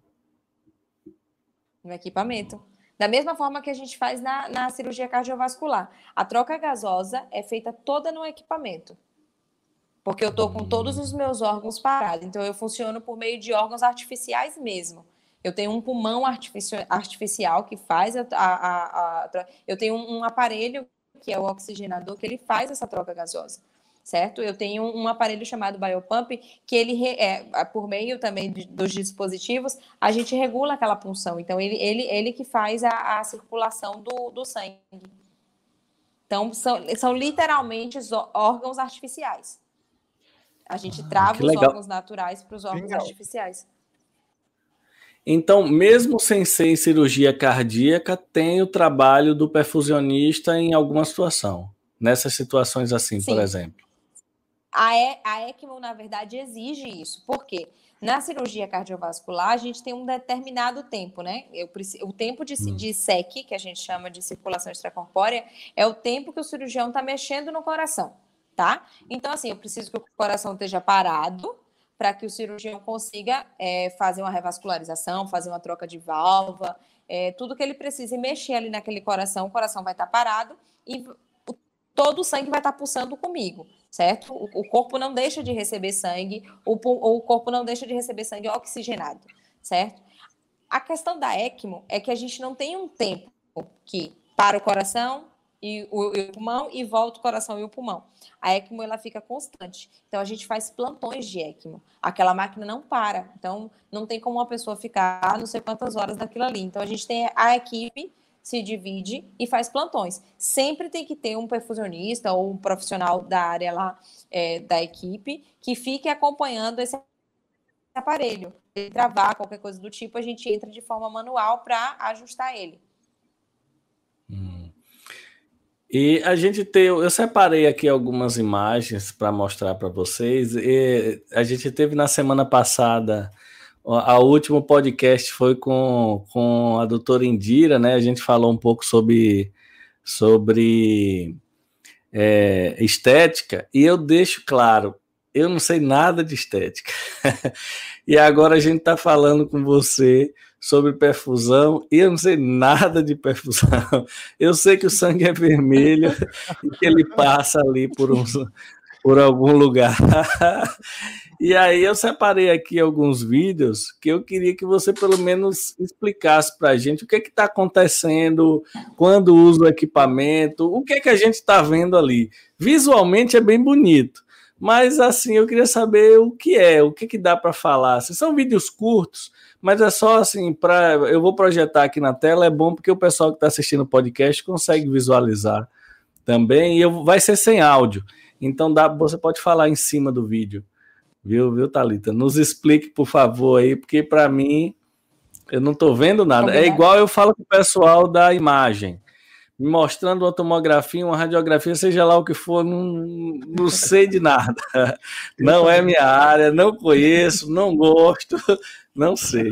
No equipamento. Da mesma forma que a gente faz na, na cirurgia cardiovascular. A troca gasosa é feita toda no equipamento. Porque eu estou com todos os meus órgãos parados. Então, eu funciono por meio de órgãos artificiais mesmo. Eu tenho um pulmão artificial que faz a, a, a, eu tenho um aparelho que é o oxigenador que ele faz essa troca gasosa, certo? Eu tenho um aparelho chamado Biopump que ele é por meio também dos dispositivos a gente regula aquela punção. Então ele ele, ele que faz a, a circulação do, do sangue. Então são, são literalmente órgãos artificiais. A gente ah, trava os órgãos naturais para os órgãos legal. artificiais. Então, mesmo sem ser em cirurgia cardíaca, tem o trabalho do perfusionista em alguma situação. Nessas situações assim, Sim. por exemplo. A, e, a ECMO, na verdade, exige isso. Por quê? Na cirurgia cardiovascular, a gente tem um determinado tempo, né? Eu, o tempo de, hum. de SEC, que a gente chama de circulação extracorpórea, é o tempo que o cirurgião está mexendo no coração, tá? Então, assim, eu preciso que o coração esteja parado, para que o cirurgião consiga é, fazer uma revascularização, fazer uma troca de válvula, é, tudo que ele precisa e mexer ali naquele coração, o coração vai estar tá parado e todo o sangue vai estar tá pulsando comigo, certo? O, o, corpo não deixa de receber sangue, o, o corpo não deixa de receber sangue oxigenado, certo? A questão da ECMO é que a gente não tem um tempo que para o coração, e o, e o pulmão e volta o coração e o pulmão. A ECMO ela fica constante. Então a gente faz plantões de ECMO. Aquela máquina não para. Então não tem como uma pessoa ficar não sei quantas horas daquilo ali. Então a gente tem a equipe se divide e faz plantões. Sempre tem que ter um perfusionista ou um profissional da área lá é, da equipe que fique acompanhando esse aparelho. Se travar qualquer coisa do tipo, a gente entra de forma manual para ajustar ele. E a gente tem, eu separei aqui algumas imagens para mostrar para vocês. E a gente teve na semana passada, a último podcast foi com, com a doutora Indira, né? A gente falou um pouco sobre, sobre é, estética, e eu deixo claro, eu não sei nada de estética. e agora a gente está falando com você sobre perfusão e eu não sei nada de perfusão. Eu sei que o sangue é vermelho e que ele passa ali por, um, por algum lugar. E aí eu separei aqui alguns vídeos que eu queria que você pelo menos explicasse para a gente o que é está acontecendo, quando usa o equipamento, o que é que a gente está vendo ali. Visualmente é bem bonito, mas assim eu queria saber o que é, o que, que dá para falar. Se são vídeos curtos, mas é só assim para eu vou projetar aqui na tela. É bom porque o pessoal que está assistindo o podcast consegue visualizar também e eu, vai ser sem áudio. Então dá, você pode falar em cima do vídeo. Viu, viu, Thalita? Nos explique, por favor, aí, porque para mim eu não estou vendo nada. É igual eu falo com o pessoal da imagem, mostrando uma tomografia, uma radiografia, seja lá o que for, não, não sei de nada. Não é minha área, não conheço, não gosto, não sei.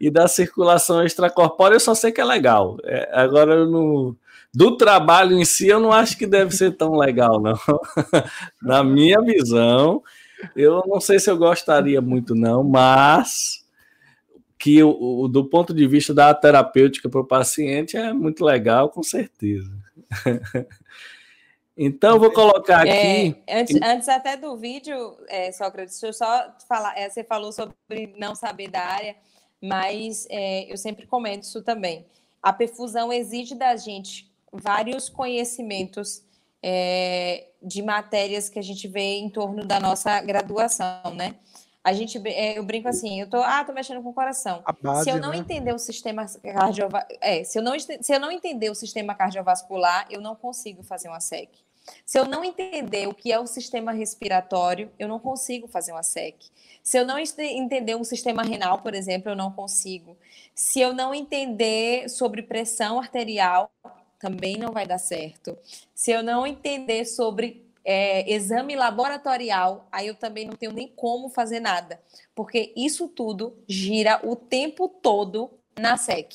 E da circulação extracorpórea eu só sei que é legal. É, agora eu não. Do trabalho em si, eu não acho que deve ser tão legal, não. Na minha visão, eu não sei se eu gostaria muito, não, mas que o, o do ponto de vista da terapêutica para o paciente é muito legal, com certeza. então, vou colocar é, aqui. É, antes, antes, até do vídeo, é, Sócrates, deixa eu só falar. É, você falou sobre não saber da área, mas é, eu sempre comento isso também. A perfusão exige da gente vários conhecimentos é, de matérias que a gente vê em torno da nossa graduação, né? A gente, é, eu brinco assim, eu tô, ah, tô mexendo com o coração. Base, se eu não né? entender o sistema cardiovascular, é, se eu não, se eu não entender o sistema cardiovascular, eu não consigo fazer uma SEC. Se eu não entender o que é o sistema respiratório, eu não consigo fazer uma SEC. Se eu não entender um sistema renal, por exemplo, eu não consigo. Se eu não entender sobre pressão arterial, também não vai dar certo. Se eu não entender sobre é, exame laboratorial, aí eu também não tenho nem como fazer nada, porque isso tudo gira o tempo todo na SEC.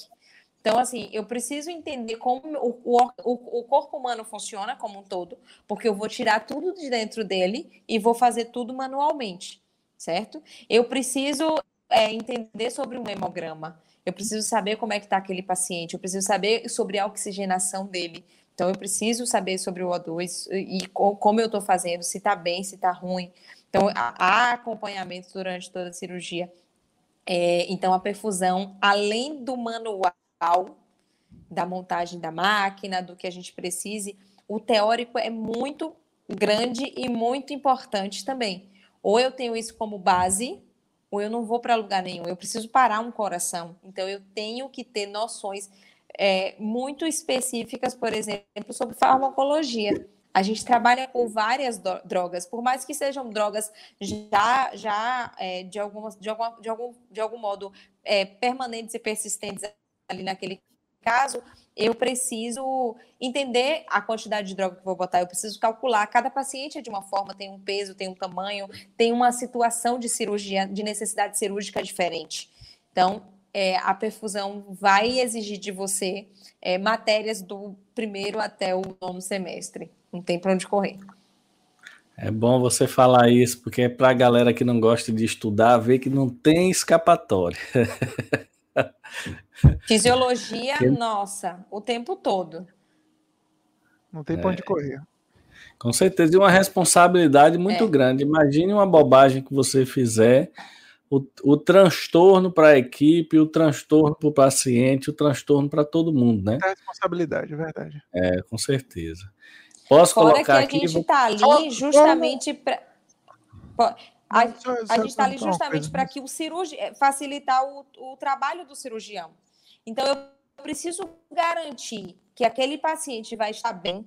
Então, assim, eu preciso entender como o, o, o, corpo humano funciona como um todo, porque eu vou tirar tudo de dentro dele e vou fazer tudo manualmente, certo? Eu preciso é, entender sobre um hemograma eu preciso saber como é que está aquele paciente, eu preciso saber sobre a oxigenação dele. Então, eu preciso saber sobre o O2 e como eu estou fazendo, se está bem, se está ruim. Então, há acompanhamento durante toda a cirurgia. É, então, a perfusão, além do manual, da montagem da máquina, do que a gente precise, o teórico é muito grande e muito importante também. Ou eu tenho isso como base, ou eu não vou para lugar nenhum. Eu preciso parar um coração. Então, eu tenho que ter noções é, muito específicas, por exemplo, sobre farmacologia. A gente trabalha com várias drogas, por mais que sejam drogas já, já é, de, algumas, de, alguma, de, algum, de algum modo é, permanentes e persistentes ali naquele caso, eu preciso entender a quantidade de droga que vou botar, eu preciso calcular. Cada paciente é de uma forma, tem um peso, tem um tamanho, tem uma situação de cirurgia, de necessidade cirúrgica diferente. Então, é, a perfusão vai exigir de você é, matérias do primeiro até o nono semestre. Não tem para onde correr. É bom você falar isso, porque é para a galera que não gosta de estudar ver que não tem escapatória. Fisiologia, que... nossa, o tempo todo. Não tem pra onde é. correr. Com certeza, e uma responsabilidade muito é. grande. Imagine uma bobagem que você fizer, o, o transtorno para a equipe, o transtorno para o paciente, o transtorno para todo mundo, né? É responsabilidade, é verdade. É, com certeza. Posso Fora colocar aqui? que a gente está ali justamente para a, a gente está ali justamente para que o cirurgião eh, facilitar o, o trabalho do cirurgião. Então, eu preciso garantir que aquele paciente vai estar bem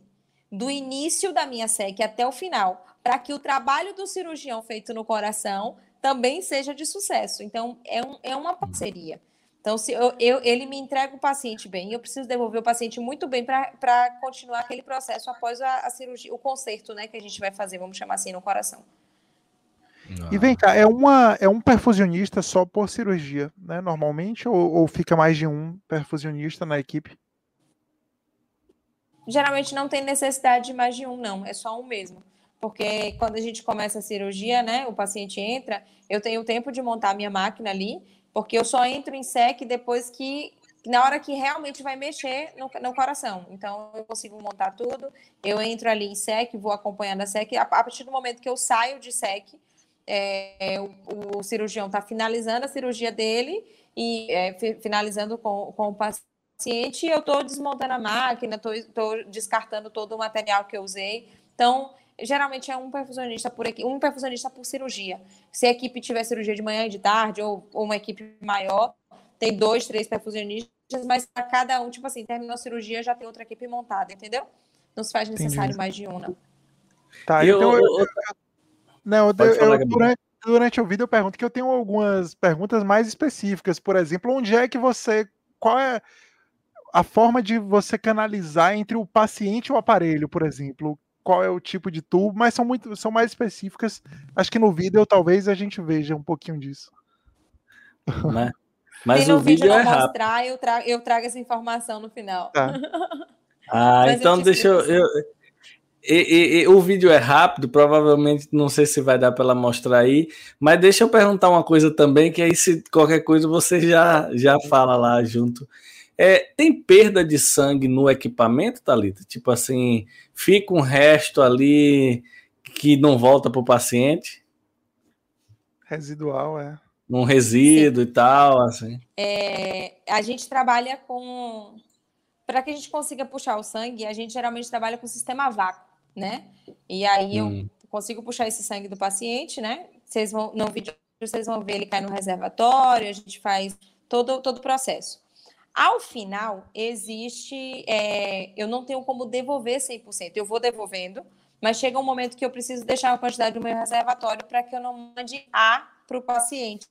do início da minha SEC até o final, para que o trabalho do cirurgião feito no coração também seja de sucesso. Então, é, um, é uma parceria. Então, se eu, eu, ele me entrega o paciente bem, eu preciso devolver o paciente muito bem para continuar aquele processo após a, a cirurgia, o conserto né, que a gente vai fazer, vamos chamar assim, no coração. E vem cá, é, uma, é um perfusionista só por cirurgia, né? Normalmente, ou, ou fica mais de um perfusionista na equipe? geralmente não tem necessidade de mais de um, não, é só um mesmo. Porque quando a gente começa a cirurgia, né, o paciente entra, eu tenho tempo de montar minha máquina ali, porque eu só entro em SEC depois que na hora que realmente vai mexer no, no, coração. Então, eu consigo montar tudo, eu entro ali em SEC, vou acompanhando a SEC, a, a partir do momento que eu saio de SEC, é, o, o, cirurgião está finalizando a cirurgia dele e é, finalizando com, com o paciente, eu estou desmontando a máquina, estou descartando todo o material que eu usei. Então, geralmente é um perfusionista por equipe, um perfusionista por cirurgia. Se a equipe tiver cirurgia de manhã e de tarde, ou, ou uma equipe maior, tem dois, três perfusionistas, mas a cada um, tipo assim, terminou a cirurgia, já tem outra equipe montada, entendeu? Não se faz necessário Entendi. mais de um, não. Tá, eu, então, eu, eu, não, eu, eu durante, durante o vídeo eu pergunto que eu tenho algumas perguntas mais específicas, por exemplo, onde é que você, qual é a forma de você canalizar entre o paciente e o aparelho, por exemplo? Qual é o tipo de tubo, mas são muito, são mais específicas. Acho que no vídeo talvez a gente veja um pouquinho disso. Né? Mas o vídeo, vídeo é mostrar, rápido. eu trago, eu trago essa informação no final. Tá. Ah, então deixa eu, eu e, e, e, o vídeo é rápido, provavelmente não sei se vai dar para ela mostrar aí, mas deixa eu perguntar uma coisa também, que aí se qualquer coisa você já, já fala lá junto. É, tem perda de sangue no equipamento, Thalita? Tipo assim, fica um resto ali que não volta para o paciente? Residual, é num resíduo Sim. e tal, assim. É, a gente trabalha com. Para que a gente consiga puxar o sangue, a gente geralmente trabalha com o sistema vácuo, né? E aí hum. eu consigo puxar esse sangue do paciente, né? Vocês vão, no vídeo, vocês vão ver ele cai no reservatório, a gente faz todo, todo o processo. Ao final, existe. É, eu não tenho como devolver 100%, eu vou devolvendo, mas chega um momento que eu preciso deixar uma quantidade do meu reservatório para que eu não mande A para o paciente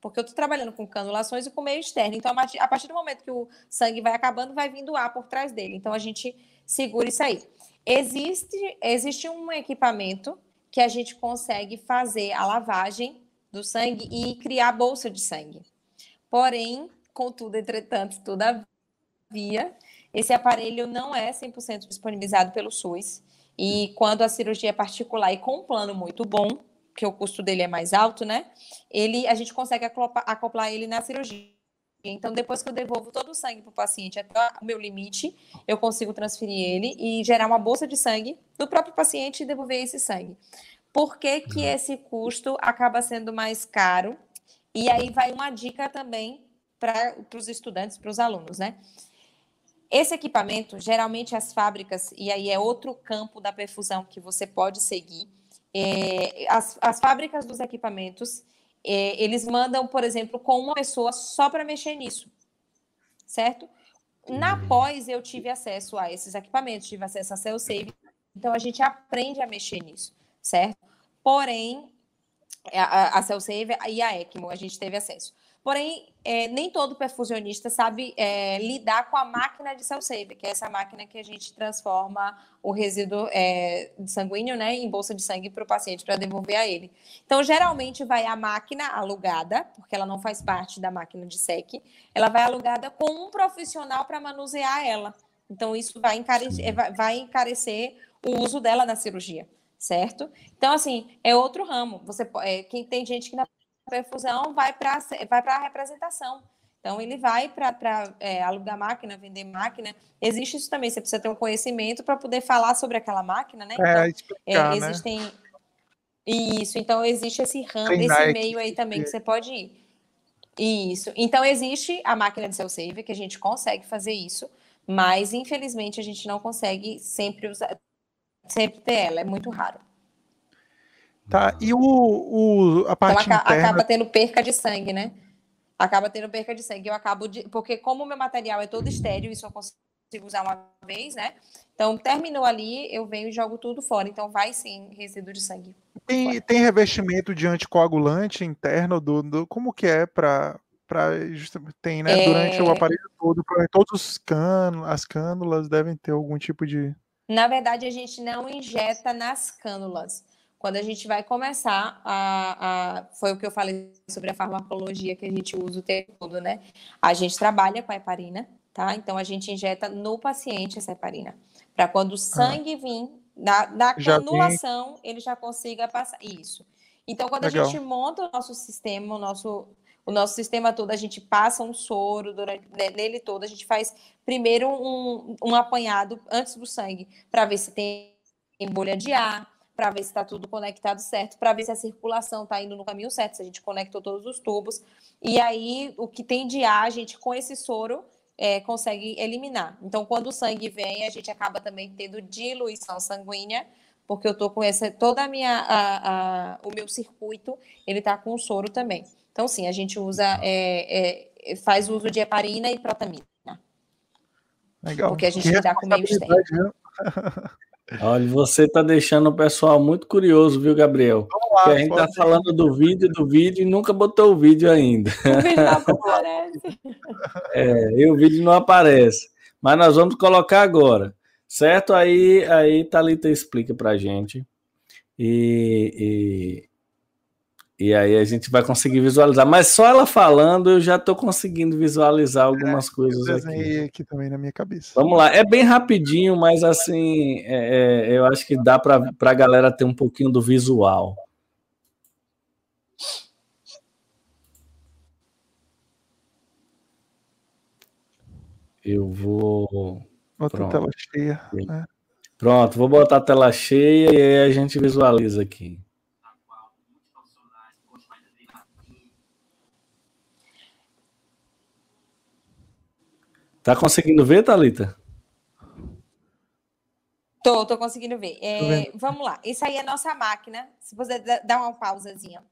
porque eu estou trabalhando com canulações e com meio externo. Então, a partir do momento que o sangue vai acabando, vai vindo ar por trás dele. Então, a gente segura isso aí. Existe, existe um equipamento que a gente consegue fazer a lavagem do sangue e criar bolsa de sangue. Porém, contudo, entretanto, todavia, esse aparelho não é 100% disponibilizado pelo SUS. E quando a cirurgia é particular e com um plano muito bom, que o custo dele é mais alto, né? Ele, a gente consegue acoplar, acoplar ele na cirurgia. Então, depois que eu devolvo todo o sangue para o paciente até o meu limite, eu consigo transferir ele e gerar uma bolsa de sangue do próprio paciente e devolver esse sangue. Por que, que uhum. esse custo acaba sendo mais caro? E aí vai uma dica também para os estudantes, para os alunos, né? Esse equipamento, geralmente as fábricas, e aí é outro campo da perfusão que você pode seguir, é, as, as fábricas dos equipamentos, é, eles mandam, por exemplo, com uma pessoa só para mexer nisso, certo? Na uhum. pós, eu tive acesso a esses equipamentos, tive acesso a Cell Save, então a gente aprende a mexer nisso, certo? Porém, a, a Cell Save e a ECMO, a gente teve acesso. Porém, é, nem todo perfusionista sabe é, lidar com a máquina de cell save, que é essa máquina que a gente transforma o resíduo é, sanguíneo né, em bolsa de sangue para o paciente para devolver a ele. Então, geralmente vai a máquina alugada, porque ela não faz parte da máquina de SEC, ela vai alugada com um profissional para manusear ela. Então, isso vai encarecer, vai encarecer o uso dela na cirurgia certo? Então, assim, é outro ramo. Você é, quem tem gente que na perfusão vai para vai a representação. Então, ele vai para é, alugar máquina, vender máquina. Existe isso também, você precisa ter um conhecimento para poder falar sobre aquela máquina, né? É, então, explicar, é, existem. Né? Isso, então existe esse ramo, esse meio aí também que você pode ir. Isso. Então, existe a máquina de seu save, que a gente consegue fazer isso, mas infelizmente a gente não consegue sempre usar, sempre ter ela, é muito raro. Tá, e o, o a parte então, interna... acaba tendo perca de sangue, né? Acaba tendo perca de sangue. Eu acabo de. Porque, como o meu material é todo estéreo, isso eu consigo usar uma vez, né? Então, terminou ali, eu venho e jogo tudo fora. Então, vai sim resíduo de sangue. Tem, tem revestimento de anticoagulante interno do, do como que é para para tem, né? É... Durante o aparelho todo, todos os cânulas, as cânulas devem ter algum tipo de. Na verdade, a gente não injeta nas cânulas quando a gente vai começar a, a, Foi o que eu falei sobre a farmacologia que a gente usa o tempo todo, né? A gente trabalha com a heparina, tá? Então a gente injeta no paciente essa heparina, para quando o ah. sangue ah. vir da, da canulação, ele já consiga passar isso. Então quando Legal. a gente monta o nosso sistema, o nosso o nosso sistema todo, a gente passa um soro durante, né, nele todo, a gente faz primeiro um, um apanhado antes do sangue, para ver se tem bolha de ar, para ver se está tudo conectado certo, para ver se a circulação está indo no caminho certo, se a gente conectou todos os tubos. E aí, o que tem de ar, a gente, com esse soro, é, consegue eliminar. Então, quando o sangue vem, a gente acaba também tendo diluição sanguínea, porque eu estou com essa, toda a minha, a, a, o meu circuito, ele está com soro também. Então, sim, a gente usa, é, é, faz uso de heparina e protamina. Legal. Porque a gente dá com meio externo. Olha, você está deixando o pessoal muito curioso, viu, Gabriel? Lá, Porque a gente está falando do vídeo, do vídeo e nunca botou o vídeo ainda. O vídeo não aparece. É, e o vídeo não aparece. Mas nós vamos colocar agora, certo? Aí, aí Thalita explica para gente. E, e aí a gente vai conseguir visualizar. Mas só ela falando, eu já estou conseguindo visualizar algumas é, coisas eu aqui. aqui também na minha cabeça. Vamos lá. É bem rapidinho, mas assim, é, é eu acho que dá para a galera ter um pouquinho do visual. Eu vou. Bota a tela cheia. Né? Pronto, vou botar a tela cheia e aí a gente visualiza aqui. Tá conseguindo ver, Thalita? Tô, tô conseguindo ver. É, vamos lá. Isso aí é a nossa máquina. Se você dar uma pausazinha.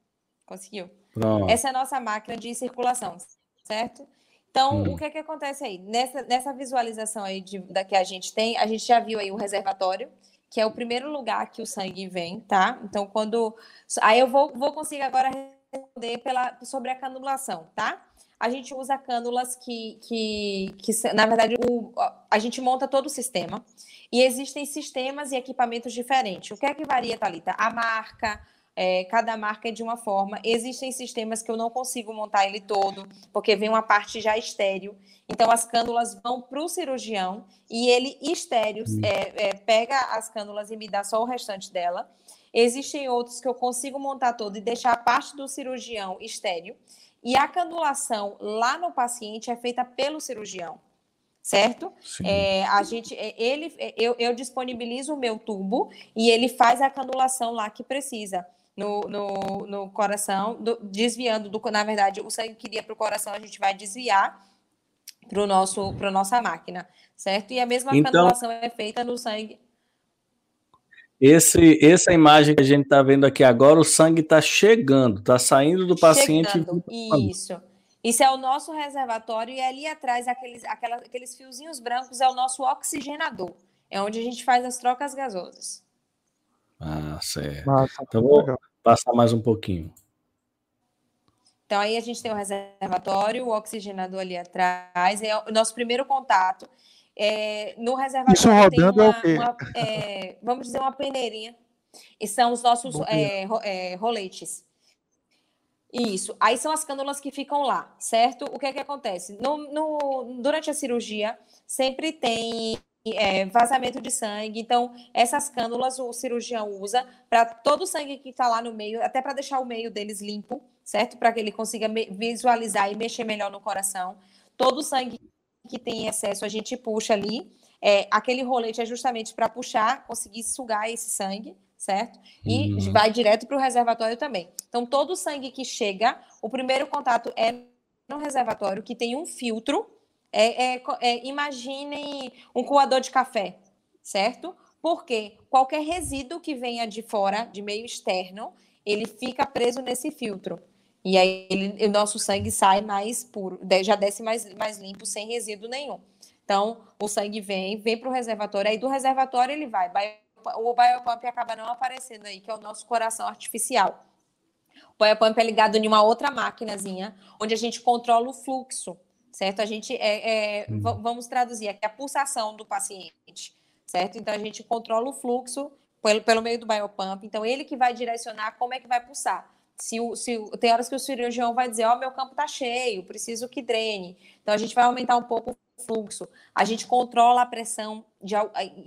Conseguiu? Pronto. Essa é a nossa máquina de circulação, certo? Então, hum. o que é que acontece aí? Nessa, nessa visualização aí de, da que a gente tem, a gente já viu aí o reservatório, que é o primeiro lugar que o sangue vem, tá? Então, quando. Aí eu vou, vou conseguir agora responder pela, sobre a canulação, tá? A gente usa cânulas que, que, que na verdade, o, a gente monta todo o sistema e existem sistemas e equipamentos diferentes. O que é que varia, Thalita? A marca, é, cada marca é de uma forma. Existem sistemas que eu não consigo montar ele todo, porque vem uma parte já estéreo. Então, as cânulas vão para o cirurgião e ele, estéreo, hum. é, é, pega as cânulas e me dá só o restante dela. Existem outros que eu consigo montar todo e deixar a parte do cirurgião estéreo. E a canulação lá no paciente é feita pelo cirurgião, certo? É, a gente, é, ele, é, eu, eu disponibilizo o meu tubo e ele faz a canulação lá que precisa. No, no, no coração, do, desviando do, na verdade, o sangue que iria para o coração, a gente vai desviar para nosso, para nossa máquina, certo? E a mesma então, canulação é feita no sangue. Esse, essa imagem que a gente está vendo aqui agora, o sangue está chegando, está saindo do paciente. Chegando, isso. Isso é o nosso reservatório e ali atrás, aqueles, aquelas, aqueles fiozinhos brancos, é o nosso oxigenador. É onde a gente faz as trocas gasosas. Ah, certo. Nossa, então vou legal. passar mais um pouquinho. Então aí a gente tem o reservatório, o oxigenador ali atrás, é o nosso primeiro contato. É, no reservatório Isso rodando uma, é o quê? Uma, é, vamos dizer, uma peneirinha. E são os nossos é, é, roletes. Isso. Aí são as cânulas que ficam lá, certo? O que é que acontece? No, no durante a cirurgia, sempre tem é, vazamento de sangue. Então, essas cânulas o cirurgião usa para todo o sangue que está lá no meio, até para deixar o meio deles limpo, certo? Para que ele consiga visualizar e mexer melhor no coração. Todo o sangue que tem excesso, a gente puxa ali. É, aquele rolete é justamente para puxar, conseguir sugar esse sangue, certo? E uhum. vai direto para o reservatório também. Então, todo o sangue que chega, o primeiro contato é no reservatório, que tem um filtro. É, é, é, imaginem um coador de café, certo? Porque qualquer resíduo que venha de fora, de meio externo, ele fica preso nesse filtro. E aí ele, o nosso sangue sai mais puro, já desce mais, mais limpo, sem resíduo nenhum. Então, o sangue vem, vem para o reservatório, aí do reservatório ele vai. O biopump acaba não aparecendo aí, que é o nosso coração artificial. O biopump é ligado em uma outra maquinazinha, onde a gente controla o fluxo, certo? A gente, é, é, uhum. vamos traduzir aqui, a pulsação do paciente, certo? Então, a gente controla o fluxo pelo, pelo meio do biopump. Então, ele que vai direcionar como é que vai pulsar se, o, se tem horas que o cirurgião vai dizer, ó, oh, meu campo tá cheio, preciso que drene. Então a gente vai aumentar um pouco o fluxo, a gente controla a pressão de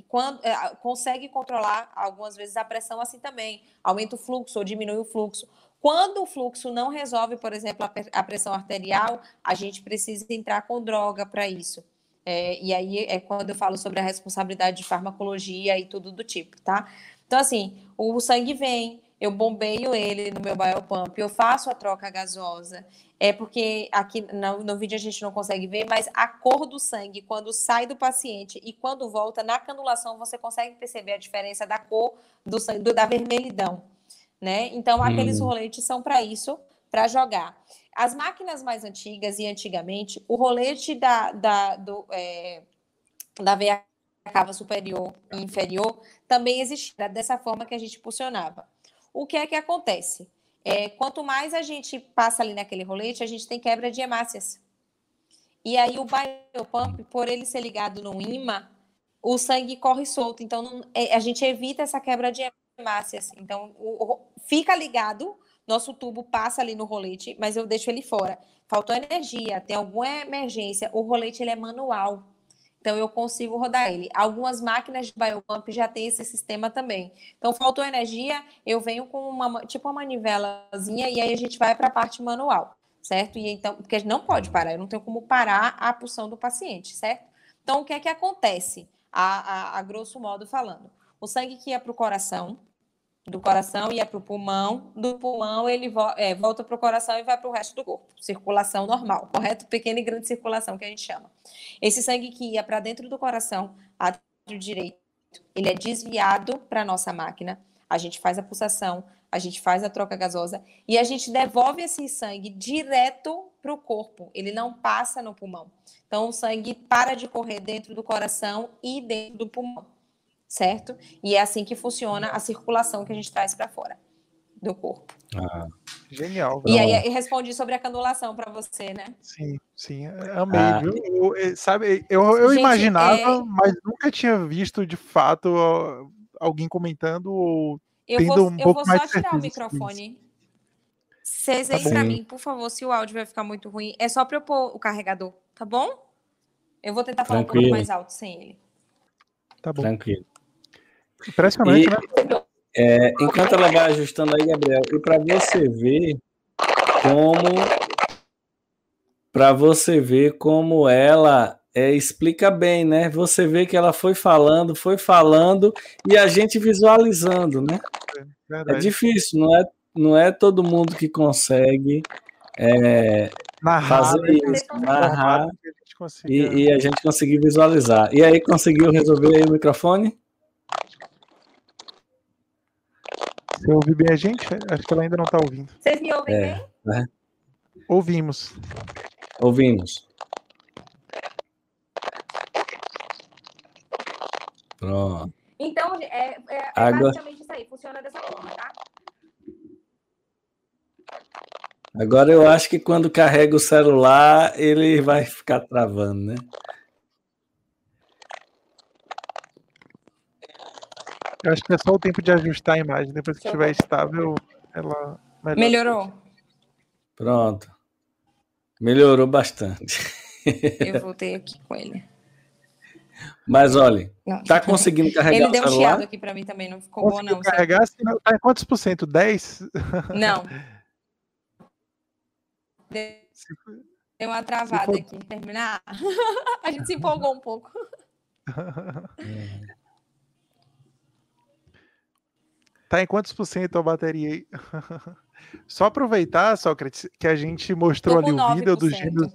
quando é, consegue controlar algumas vezes a pressão assim também, aumenta o fluxo ou diminui o fluxo. Quando o fluxo não resolve, por exemplo, a pressão arterial, a gente precisa entrar com droga para isso. É, e aí é quando eu falo sobre a responsabilidade de farmacologia e tudo do tipo, tá? Então, assim, o sangue vem, eu bombeio ele no meu biopump, eu faço a troca gasosa, é porque aqui no, no, vídeo a gente não consegue ver, mas a cor do sangue, quando sai do paciente e quando volta na canulação, você consegue perceber a diferença da cor do sangue, do, da vermelhidão, né? Então, aqueles hum. roletes são para isso, para jogar. As máquinas mais antigas e antigamente, o rolete da, da, do, é, da veia cava superior e inferior também existia, dessa forma que a gente posicionava. O que é que acontece? É, quanto mais a gente passa ali naquele rolete, a gente tem quebra de hemácias. E aí o biopump, por ele ser ligado no imã, o sangue corre solto. Então não, é, a gente evita essa quebra de hemácias. Então o, o, fica ligado, nosso tubo passa ali no rolete, mas eu deixo ele fora. Faltou energia, tem alguma emergência, o rolete ele é manual. Então, eu consigo rodar ele. Algumas máquinas de biopump já tem esse sistema também. Então, faltou energia, eu venho com uma, tipo uma manivelazinha e aí a gente vai para a parte manual, certo? E então, porque não pode parar, eu não tenho como parar a pulsão do paciente, certo? Então, o que é que acontece, a, a, a grosso modo falando? O sangue que ia para o coração, do coração ia para o pulmão, do pulmão ele vo é, volta para o coração e vai para o resto do corpo. Circulação normal, correto? Pequena e grande circulação que a gente chama. Esse sangue que ia para dentro do coração, átrio direito, ele é desviado para a nossa máquina. A gente faz a pulsação, a gente faz a troca gasosa e a gente devolve esse sangue direto para o corpo. Ele não passa no pulmão. Então, o sangue para de correr dentro do coração e dentro do pulmão certo? E é assim que funciona a circulação que a gente traz para fora do corpo. Ah, genial. E aí eu respondi sobre a canulação para você, né? Sim, sim, amei, ah. viu? Eu, sabe, eu, eu gente, imaginava, é... mas nunca tinha visto de fato alguém comentando ou eu tendo vou, um eu pouco vou só tirar o microfone. Vocês tá aí para mim, por favor, se o áudio vai ficar muito ruim, é só para eu pôr o carregador, tá bom? Eu vou tentar falar Tranquilo. um pouco mais alto sem ele. Tá bom. Tranquilo. Impressionante, e, né? É, enquanto ela vai ajustando aí, Gabriel, e para você ver como para você ver como ela é, explica bem, né? Você vê que ela foi falando, foi falando e a gente visualizando, né? É, é difícil, não é, não é todo mundo que consegue é, narrar, fazer né? isso, narrar e, e, a gente conseguir visualizar. E aí conseguiu resolver aí o microfone? Você ouve bem a gente? Acho que ela ainda não está ouvindo. Vocês me ouvem é, bem? Né? Ouvimos. Ouvimos. Pronto. Então, é, é, é Agora... basicamente isso aí. Funciona dessa forma, tá? Agora eu acho que quando carrega o celular, ele vai ficar travando, né? Eu acho que é só o tempo de ajustar a imagem. Depois que estiver estável, ela melhorou. Pronto. Melhorou bastante. Eu voltei aqui com ele. Mas olha, não, tá conseguindo carregar Ele deu um chiado aqui para mim também, não ficou bom não. Carregar, se não, tá quantos por cento? 10? Não. Deu uma travada for... aqui. Terminar? A gente se empolgou um pouco. É. Tá em quantos por cento a bateria aí? Só aproveitar, Sócrates, que a gente mostrou ali o vídeo dos gêmeos,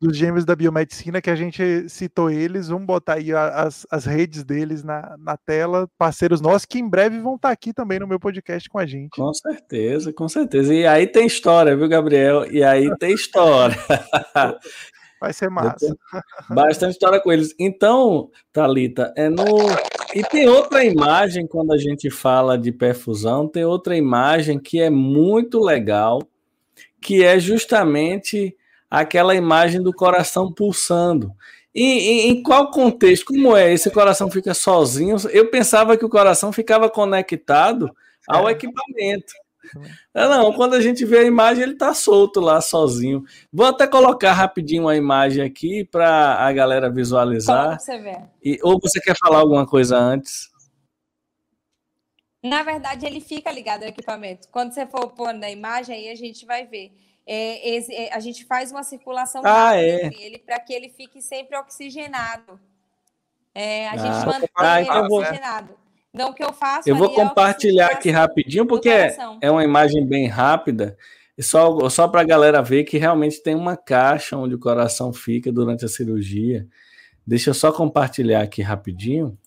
dos gêmeos da biomedicina, que a gente citou eles. Vamos botar aí as, as redes deles na, na tela, parceiros nossos, que em breve vão estar aqui também no meu podcast com a gente. Com certeza, com certeza. E aí tem história, viu, Gabriel? E aí tem história. Vai ser massa. Bastante história com eles. Então, Talita, é no e tem outra imagem quando a gente fala de perfusão, tem outra imagem que é muito legal, que é justamente aquela imagem do coração pulsando. E, em, em qual contexto? Como é? Esse coração fica sozinho? Eu pensava que o coração ficava conectado ao é. equipamento. É, não, quando a gente vê a imagem, ele tá solto lá sozinho. Vou até colocar rapidinho uma imagem aqui para a galera visualizar. Você vê. E, ou você quer falar alguma coisa antes? Na verdade, ele fica ligado ao equipamento. Quando você for pôr na imagem, aí a gente vai ver. É, esse, é, a gente faz uma circulação ah, é. ele para que ele fique sempre oxigenado. É, a ah, gente mantém ah, ele então oxigenado. Vou... Então, o que eu faço. Eu vou é compartilhar aqui rapidinho, porque é, é uma imagem bem rápida. E só, só para a galera ver que realmente tem uma caixa onde o coração fica durante a cirurgia. Deixa eu só compartilhar aqui rapidinho.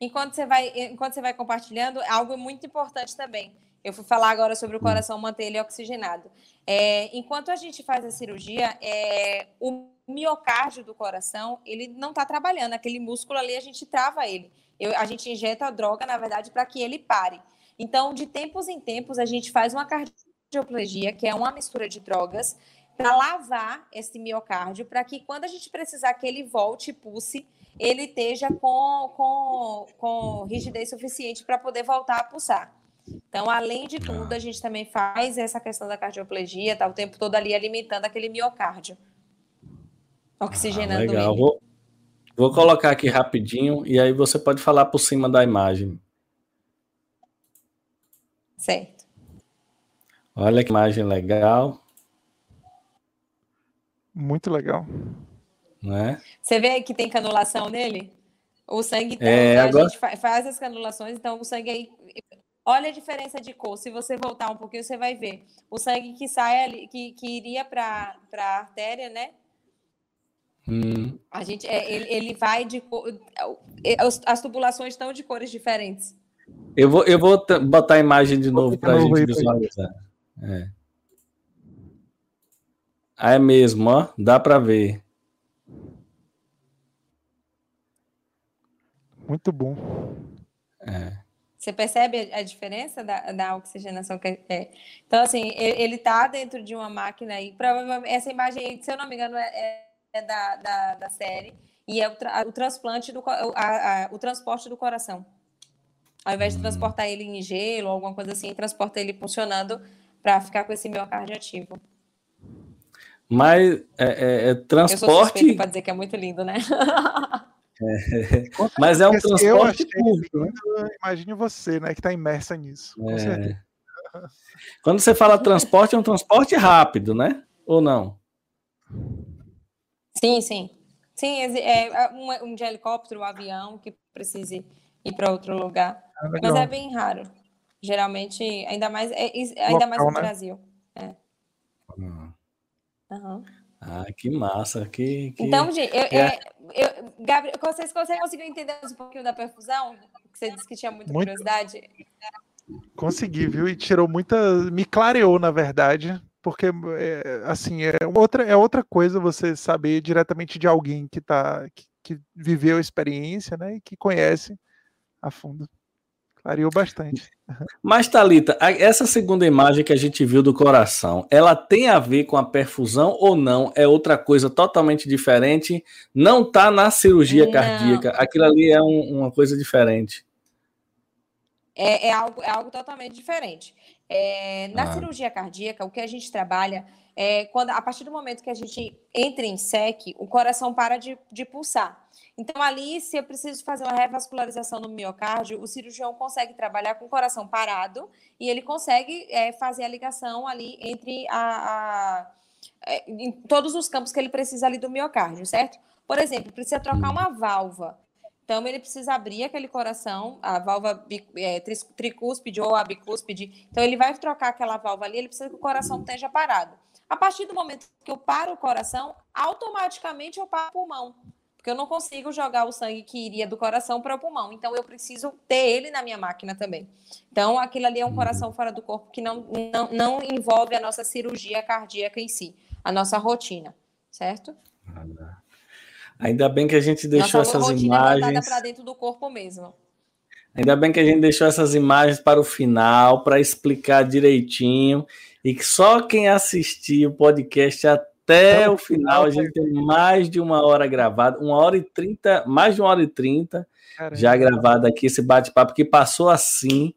Enquanto você vai, enquanto você vai compartilhando, algo muito importante também. Eu fui falar agora sobre o hum. coração manter ele oxigenado. É, enquanto a gente faz a cirurgia, é, o miocárdio do coração ele não está trabalhando. Aquele músculo ali a gente trava ele. Eu, a gente injeta a droga, na verdade, para que ele pare. Então, de tempos em tempos, a gente faz uma cardioplegia, que é uma mistura de drogas, para lavar esse miocárdio, para que quando a gente precisar que ele volte e pulse, ele esteja com, com, com rigidez suficiente para poder voltar a pulsar. Então, além de tudo, a gente também faz essa questão da cardioplegia, tá o tempo todo ali alimentando aquele miocárdio, oxigenando ah, legal. ele. Vou, colocar aqui rapidinho e aí você pode falar por cima da imagem. Certo. Olha que imagem legal. Muito legal. Né? Você vê que tem canulação nele? O sangue tem, é, a agora... gente faz as canulações, então o sangue aí. Olha a diferença de cor. Se você voltar um pouquinho, você vai ver. O sangue que sai ali, que, que iria para a artéria, né? Hum. A gente, é, ele, ele vai de cor. É, as tubulações estão de cores diferentes. Eu vou, eu vou botar a imagem de novo para a gente visualizar. É. Ah, é mesmo, ó. Dá para ver. Muito bom. É. Você percebe a diferença da, da oxigenação que é? Então, assim, ele está dentro de uma máquina aí. Provavelmente, essa imagem, se eu não me engano, é, é da, da, da, série. E é o, tra, o transplante do a, a, o transporte do coração. Ao invés de hum. transportar ele em gelo ou alguma coisa assim, transporta ele funcionando para ficar com esse miocárdio ativo. Mas é, é, é transporte. Para dizer que é muito lindo, né? É. Mas é um transporte público. Né? Imagine você, né, que está imersa nisso. É. Quando você fala transporte, é um transporte rápido, né? Ou não? Sim, sim. Sim, é, é um, um de helicóptero, um avião que precise ir para outro lugar. Ah, Mas é bem raro. Geralmente, ainda mais, é, ainda Local, mais no né? Brasil. É. Uhum. Ah, que massa. Que, que... Então, gente, eu, é. eu, Gabriel, vocês, você conseguiu entender um pouquinho da perfusão? Que você disse que tinha muita Muito... curiosidade. Consegui, viu? E tirou muita. Me clareou, na verdade, porque é, assim é outra é outra coisa você saber diretamente de alguém que tá que, que viveu a experiência, né, e que conhece a fundo. Clareou bastante. Mas, Thalita, essa segunda imagem que a gente viu do coração, ela tem a ver com a perfusão ou não? É outra coisa totalmente diferente? Não está na cirurgia não. cardíaca. Aquilo ali é um, uma coisa diferente. É, é, algo, é algo totalmente diferente. É, na ah. cirurgia cardíaca, o que a gente trabalha é quando, a partir do momento que a gente entra em SEC, o coração para de, de pulsar. Então, ali, se eu preciso fazer uma revascularização no miocárdio, o cirurgião consegue trabalhar com o coração parado e ele consegue é, fazer a ligação ali entre a, a é, em todos os campos que ele precisa ali do miocárdio, certo? Por exemplo, precisa trocar uma válvula. Então, ele precisa abrir aquele coração, a válvula é, tricúspide ou a bicúspide. Então, ele vai trocar aquela válvula ali, ele precisa que o coração esteja parado. A partir do momento que eu paro o coração, automaticamente eu paro o pulmão porque eu não consigo jogar o sangue que iria do coração para o pulmão. Então, eu preciso ter ele na minha máquina também. Então, aquilo ali é um coração fora do corpo que não, não, não envolve a nossa cirurgia cardíaca em si, a nossa rotina, certo? Ainda bem que a gente deixou nossa essas imagens. para dentro do corpo mesmo. Ainda bem que a gente deixou essas imagens para o final, para explicar direitinho, e que só quem assistiu o podcast até o final, a gente tem mais de uma hora gravada, uma hora e trinta, mais de uma hora e trinta já gravado aqui esse bate-papo que passou assim.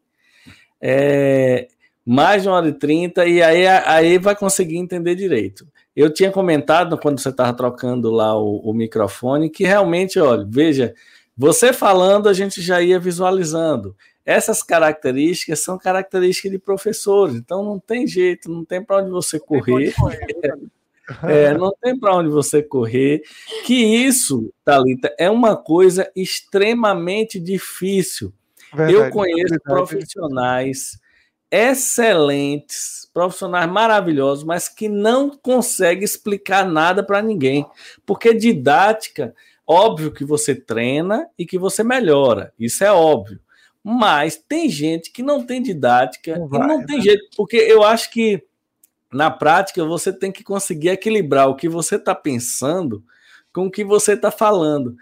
é, mais de uma hora e trinta, e aí, aí vai conseguir entender direito. Eu tinha comentado quando você estava trocando lá o, o, microfone que realmente, olha, veja, você falando a gente já ia visualizando. Essas características são características de professores, então não tem jeito, não tem para onde você correr. É, não tem para onde você correr. Que isso, Thalita, é uma coisa extremamente difícil. Verdade, Eu conheço verdade. profissionais excelentes, profissionais maravilhosos, mas que não conseguem explicar nada para ninguém. Porque didática, óbvio que você treina e que você melhora, isso é óbvio. Mas tem gente que não tem didática não vai, e não tem né? jeito, porque eu acho que na prática você tem que conseguir equilibrar o que você está pensando com o que você está falando.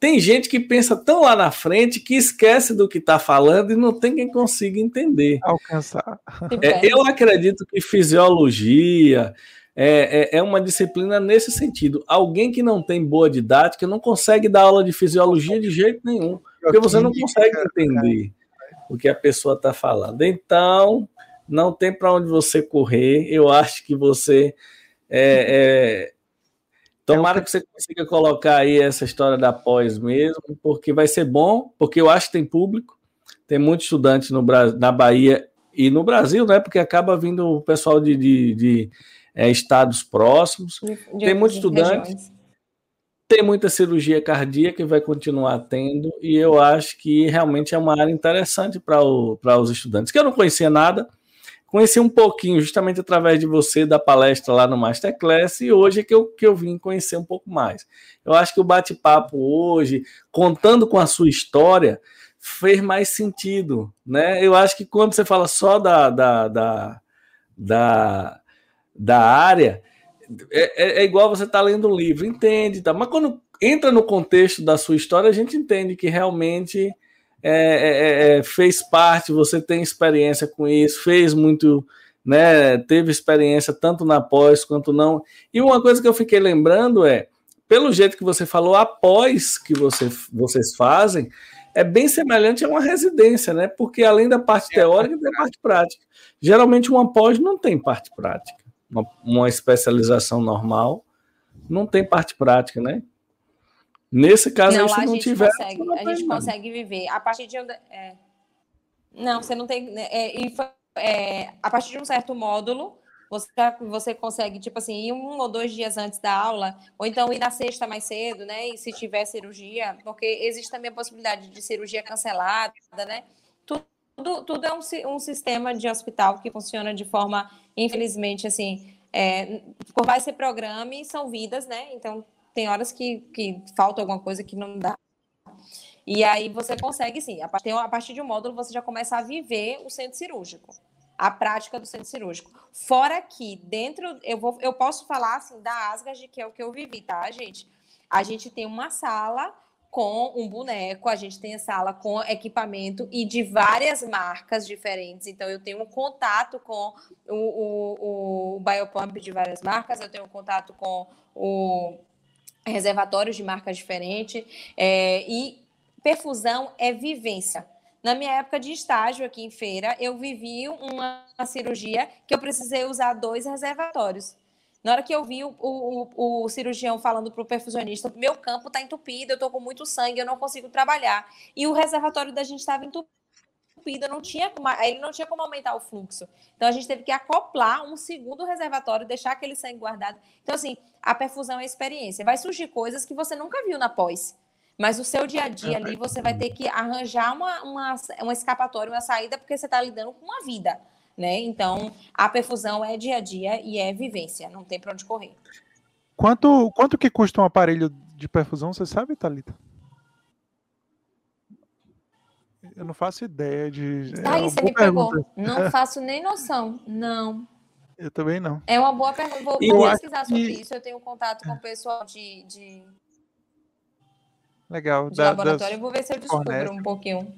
Tem gente que pensa tão lá na frente que esquece do que está falando e não tem quem consiga entender. Alcançar. É, eu acredito que fisiologia é, é, é, uma disciplina nesse sentido. Alguém que não tem boa didática não consegue dar aula de fisiologia de jeito nenhum, porque você não consegue entender o que a pessoa está falando. Então, não tem para onde você correr. Eu acho que você é, é Tomara que você consiga colocar aí essa história da pós mesmo, porque vai ser bom, porque eu acho que tem público, tem muitos estudantes no, na Bahia e no Brasil, né? Porque acaba vindo o pessoal de, de, de é, estados próximos. De, tem muitos estudantes. Tem muita cirurgia cardíaca que vai continuar tendo, e eu acho que realmente é uma área interessante para os estudantes, que eu não conhecia nada, conheci um pouquinho, justamente através de você, da palestra lá no Masterclass, e hoje é que eu, que eu vim conhecer um pouco mais. Eu acho que o bate-papo hoje, contando com a sua história, fez mais sentido, né? Eu acho que quando você fala só da, da, da, da, da área, é, é, é igual você tá lendo um livro, entende, tá? mas quando entra no contexto da sua história, a gente entende que realmente é é, é, é, fez parte, você tem experiência com isso, fez muito, né? Teve experiência tanto na pós quanto não. E uma coisa que eu fiquei lembrando é, pelo jeito que você falou, após que você, vocês fazem, é bem semelhante a uma residência, né? Porque além da parte teórica, tem a parte prática. Geralmente, uma pós não tem parte prática. Uma, uma especialização normal não tem parte prática, né? Nesse caso, não, se não tiver. Consegue, não a gente nada. consegue viver. A partir de. É, não, você não tem. Né, é, é, a partir de um certo módulo, você, você consegue, tipo assim, ir um ou dois dias antes da aula, ou então ir na sexta mais cedo, né? E se tiver cirurgia, porque existe também a possibilidade de cirurgia cancelada, né? Tudo, tudo é um, um sistema de hospital que funciona de forma, infelizmente, assim, é, por mais ser programa, são vidas, né? Então, tem horas que, que falta alguma coisa que não dá. E aí você consegue, sim, a partir, de um módulo você já começa a viver o centro cirúrgico, a prática do centro cirúrgico. Fora que dentro, eu, vou, eu posso falar assim da Asgard, que é o que eu vivi, tá, gente? A gente tem uma sala com um boneco, a gente tem a sala com equipamento e de várias marcas diferentes. Então, eu tenho um contato com o, o, o Biopump de várias marcas, eu tenho um contato com o reservatórios de marcas diferentes, é, e perfusão é vivência. Na minha época de estágio aqui em feira, eu vivi uma, uma cirurgia que eu precisei usar dois reservatórios. Na hora que eu vi o, o, o cirurgião falando para o perfusionista, meu campo está entupido, eu estou com muito sangue, eu não consigo trabalhar. E o reservatório da gente estava entupido entupida, não tinha como, ele não tinha como aumentar o fluxo. Então a gente teve que acoplar um segundo reservatório, deixar aquele sangue guardado. Então, assim, a perfusão é experiência. Vai surgir coisas que você nunca viu na pós. Mas o seu dia a dia ali, você vai ter que arranjar uma, uma, uma escapatória, uma saída, porque você está lidando com a vida. Né? Então, a perfusão é dia a dia e é vivência, não tem para onde correr. Quanto, quanto que custa um aparelho de perfusão, você sabe, Thalita? Eu não faço ideia de. É Aí você me pergunta. pegou. Não faço nem noção. Não. Eu também não. É uma boa pergunta. Vou, vou pesquisar sobre que... isso. Eu tenho contato com o pessoal de. de... Legal. De da, laboratório. Das... vou ver se eu descubro um pouquinho.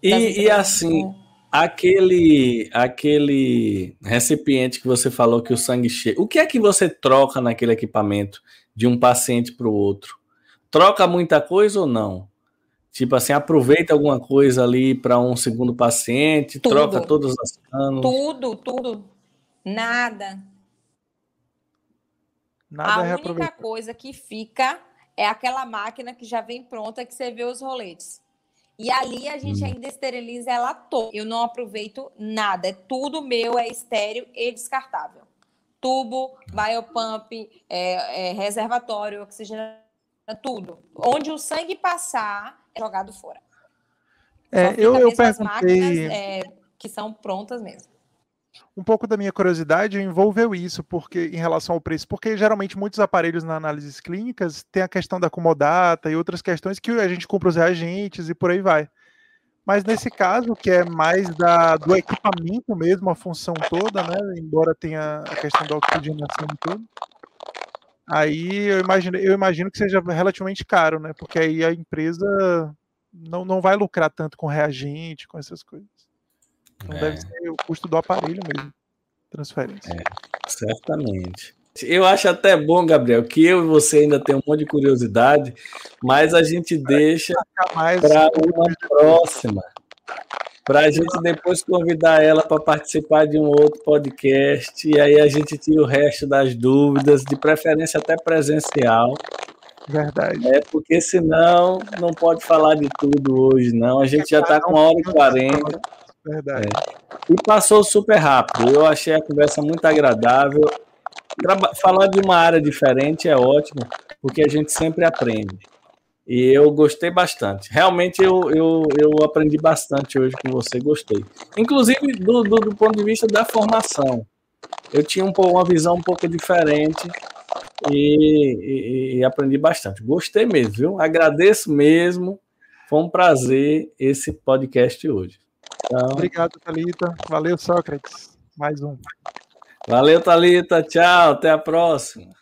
E, e assim, aquele, aquele recipiente que você falou que o sangue chega. O que é que você troca naquele equipamento de um paciente para o outro? Troca muita coisa ou não? Tipo assim, aproveita alguma coisa ali para um segundo paciente, tudo. troca todas as canos. Tudo, tudo. Nada. Nada a é única coisa que fica é aquela máquina que já vem pronta que você vê os roletes. E ali a gente hum. ainda esteriliza ela toda. Eu não aproveito nada. É tudo meu, é estéreo e descartável. Tubo, biopump, é, é, reservatório, oxigênio, tudo. Onde o sangue passar, jogado fora. É, eu, eu perguntei. Máquinas, é, que são prontas mesmo. Um pouco da minha curiosidade envolveu isso, porque em relação ao preço, porque geralmente muitos aparelhos na análises clínicas tem a questão da comodata e outras questões que a gente compra os reagentes e por aí vai. Mas nesse caso, que é mais da, do equipamento mesmo, a função toda, né? Embora tenha a questão da oxigenação e tudo, Aí eu imagino, eu imagino que seja relativamente caro, né? Porque aí a empresa não, não vai lucrar tanto com reagente, com essas coisas. Então é. deve ser o custo do aparelho mesmo. Transferência. É, certamente. Eu acho até bom, Gabriel, que eu e você ainda tem um monte de curiosidade, mas a gente deixa para uma próxima para a gente depois convidar ela para participar de um outro podcast, e aí a gente tira o resto das dúvidas, de preferência até presencial. Verdade. É, porque senão não pode falar de tudo hoje, não. A gente já está com uma hora e quarenta. Verdade. É. E passou super rápido. Eu achei a conversa muito agradável. Falar de uma área diferente é ótimo, porque a gente sempre aprende. E eu gostei bastante. Realmente eu, eu, eu aprendi bastante hoje com você, gostei. Inclusive do, do, do ponto de vista da formação. Eu tinha um, uma visão um pouco diferente e, e, e aprendi bastante. Gostei mesmo, viu? Agradeço mesmo. Foi um prazer esse podcast hoje. Então... Obrigado, Thalita. Valeu, Sócrates. Mais um. Valeu, Thalita. Tchau. Até a próxima.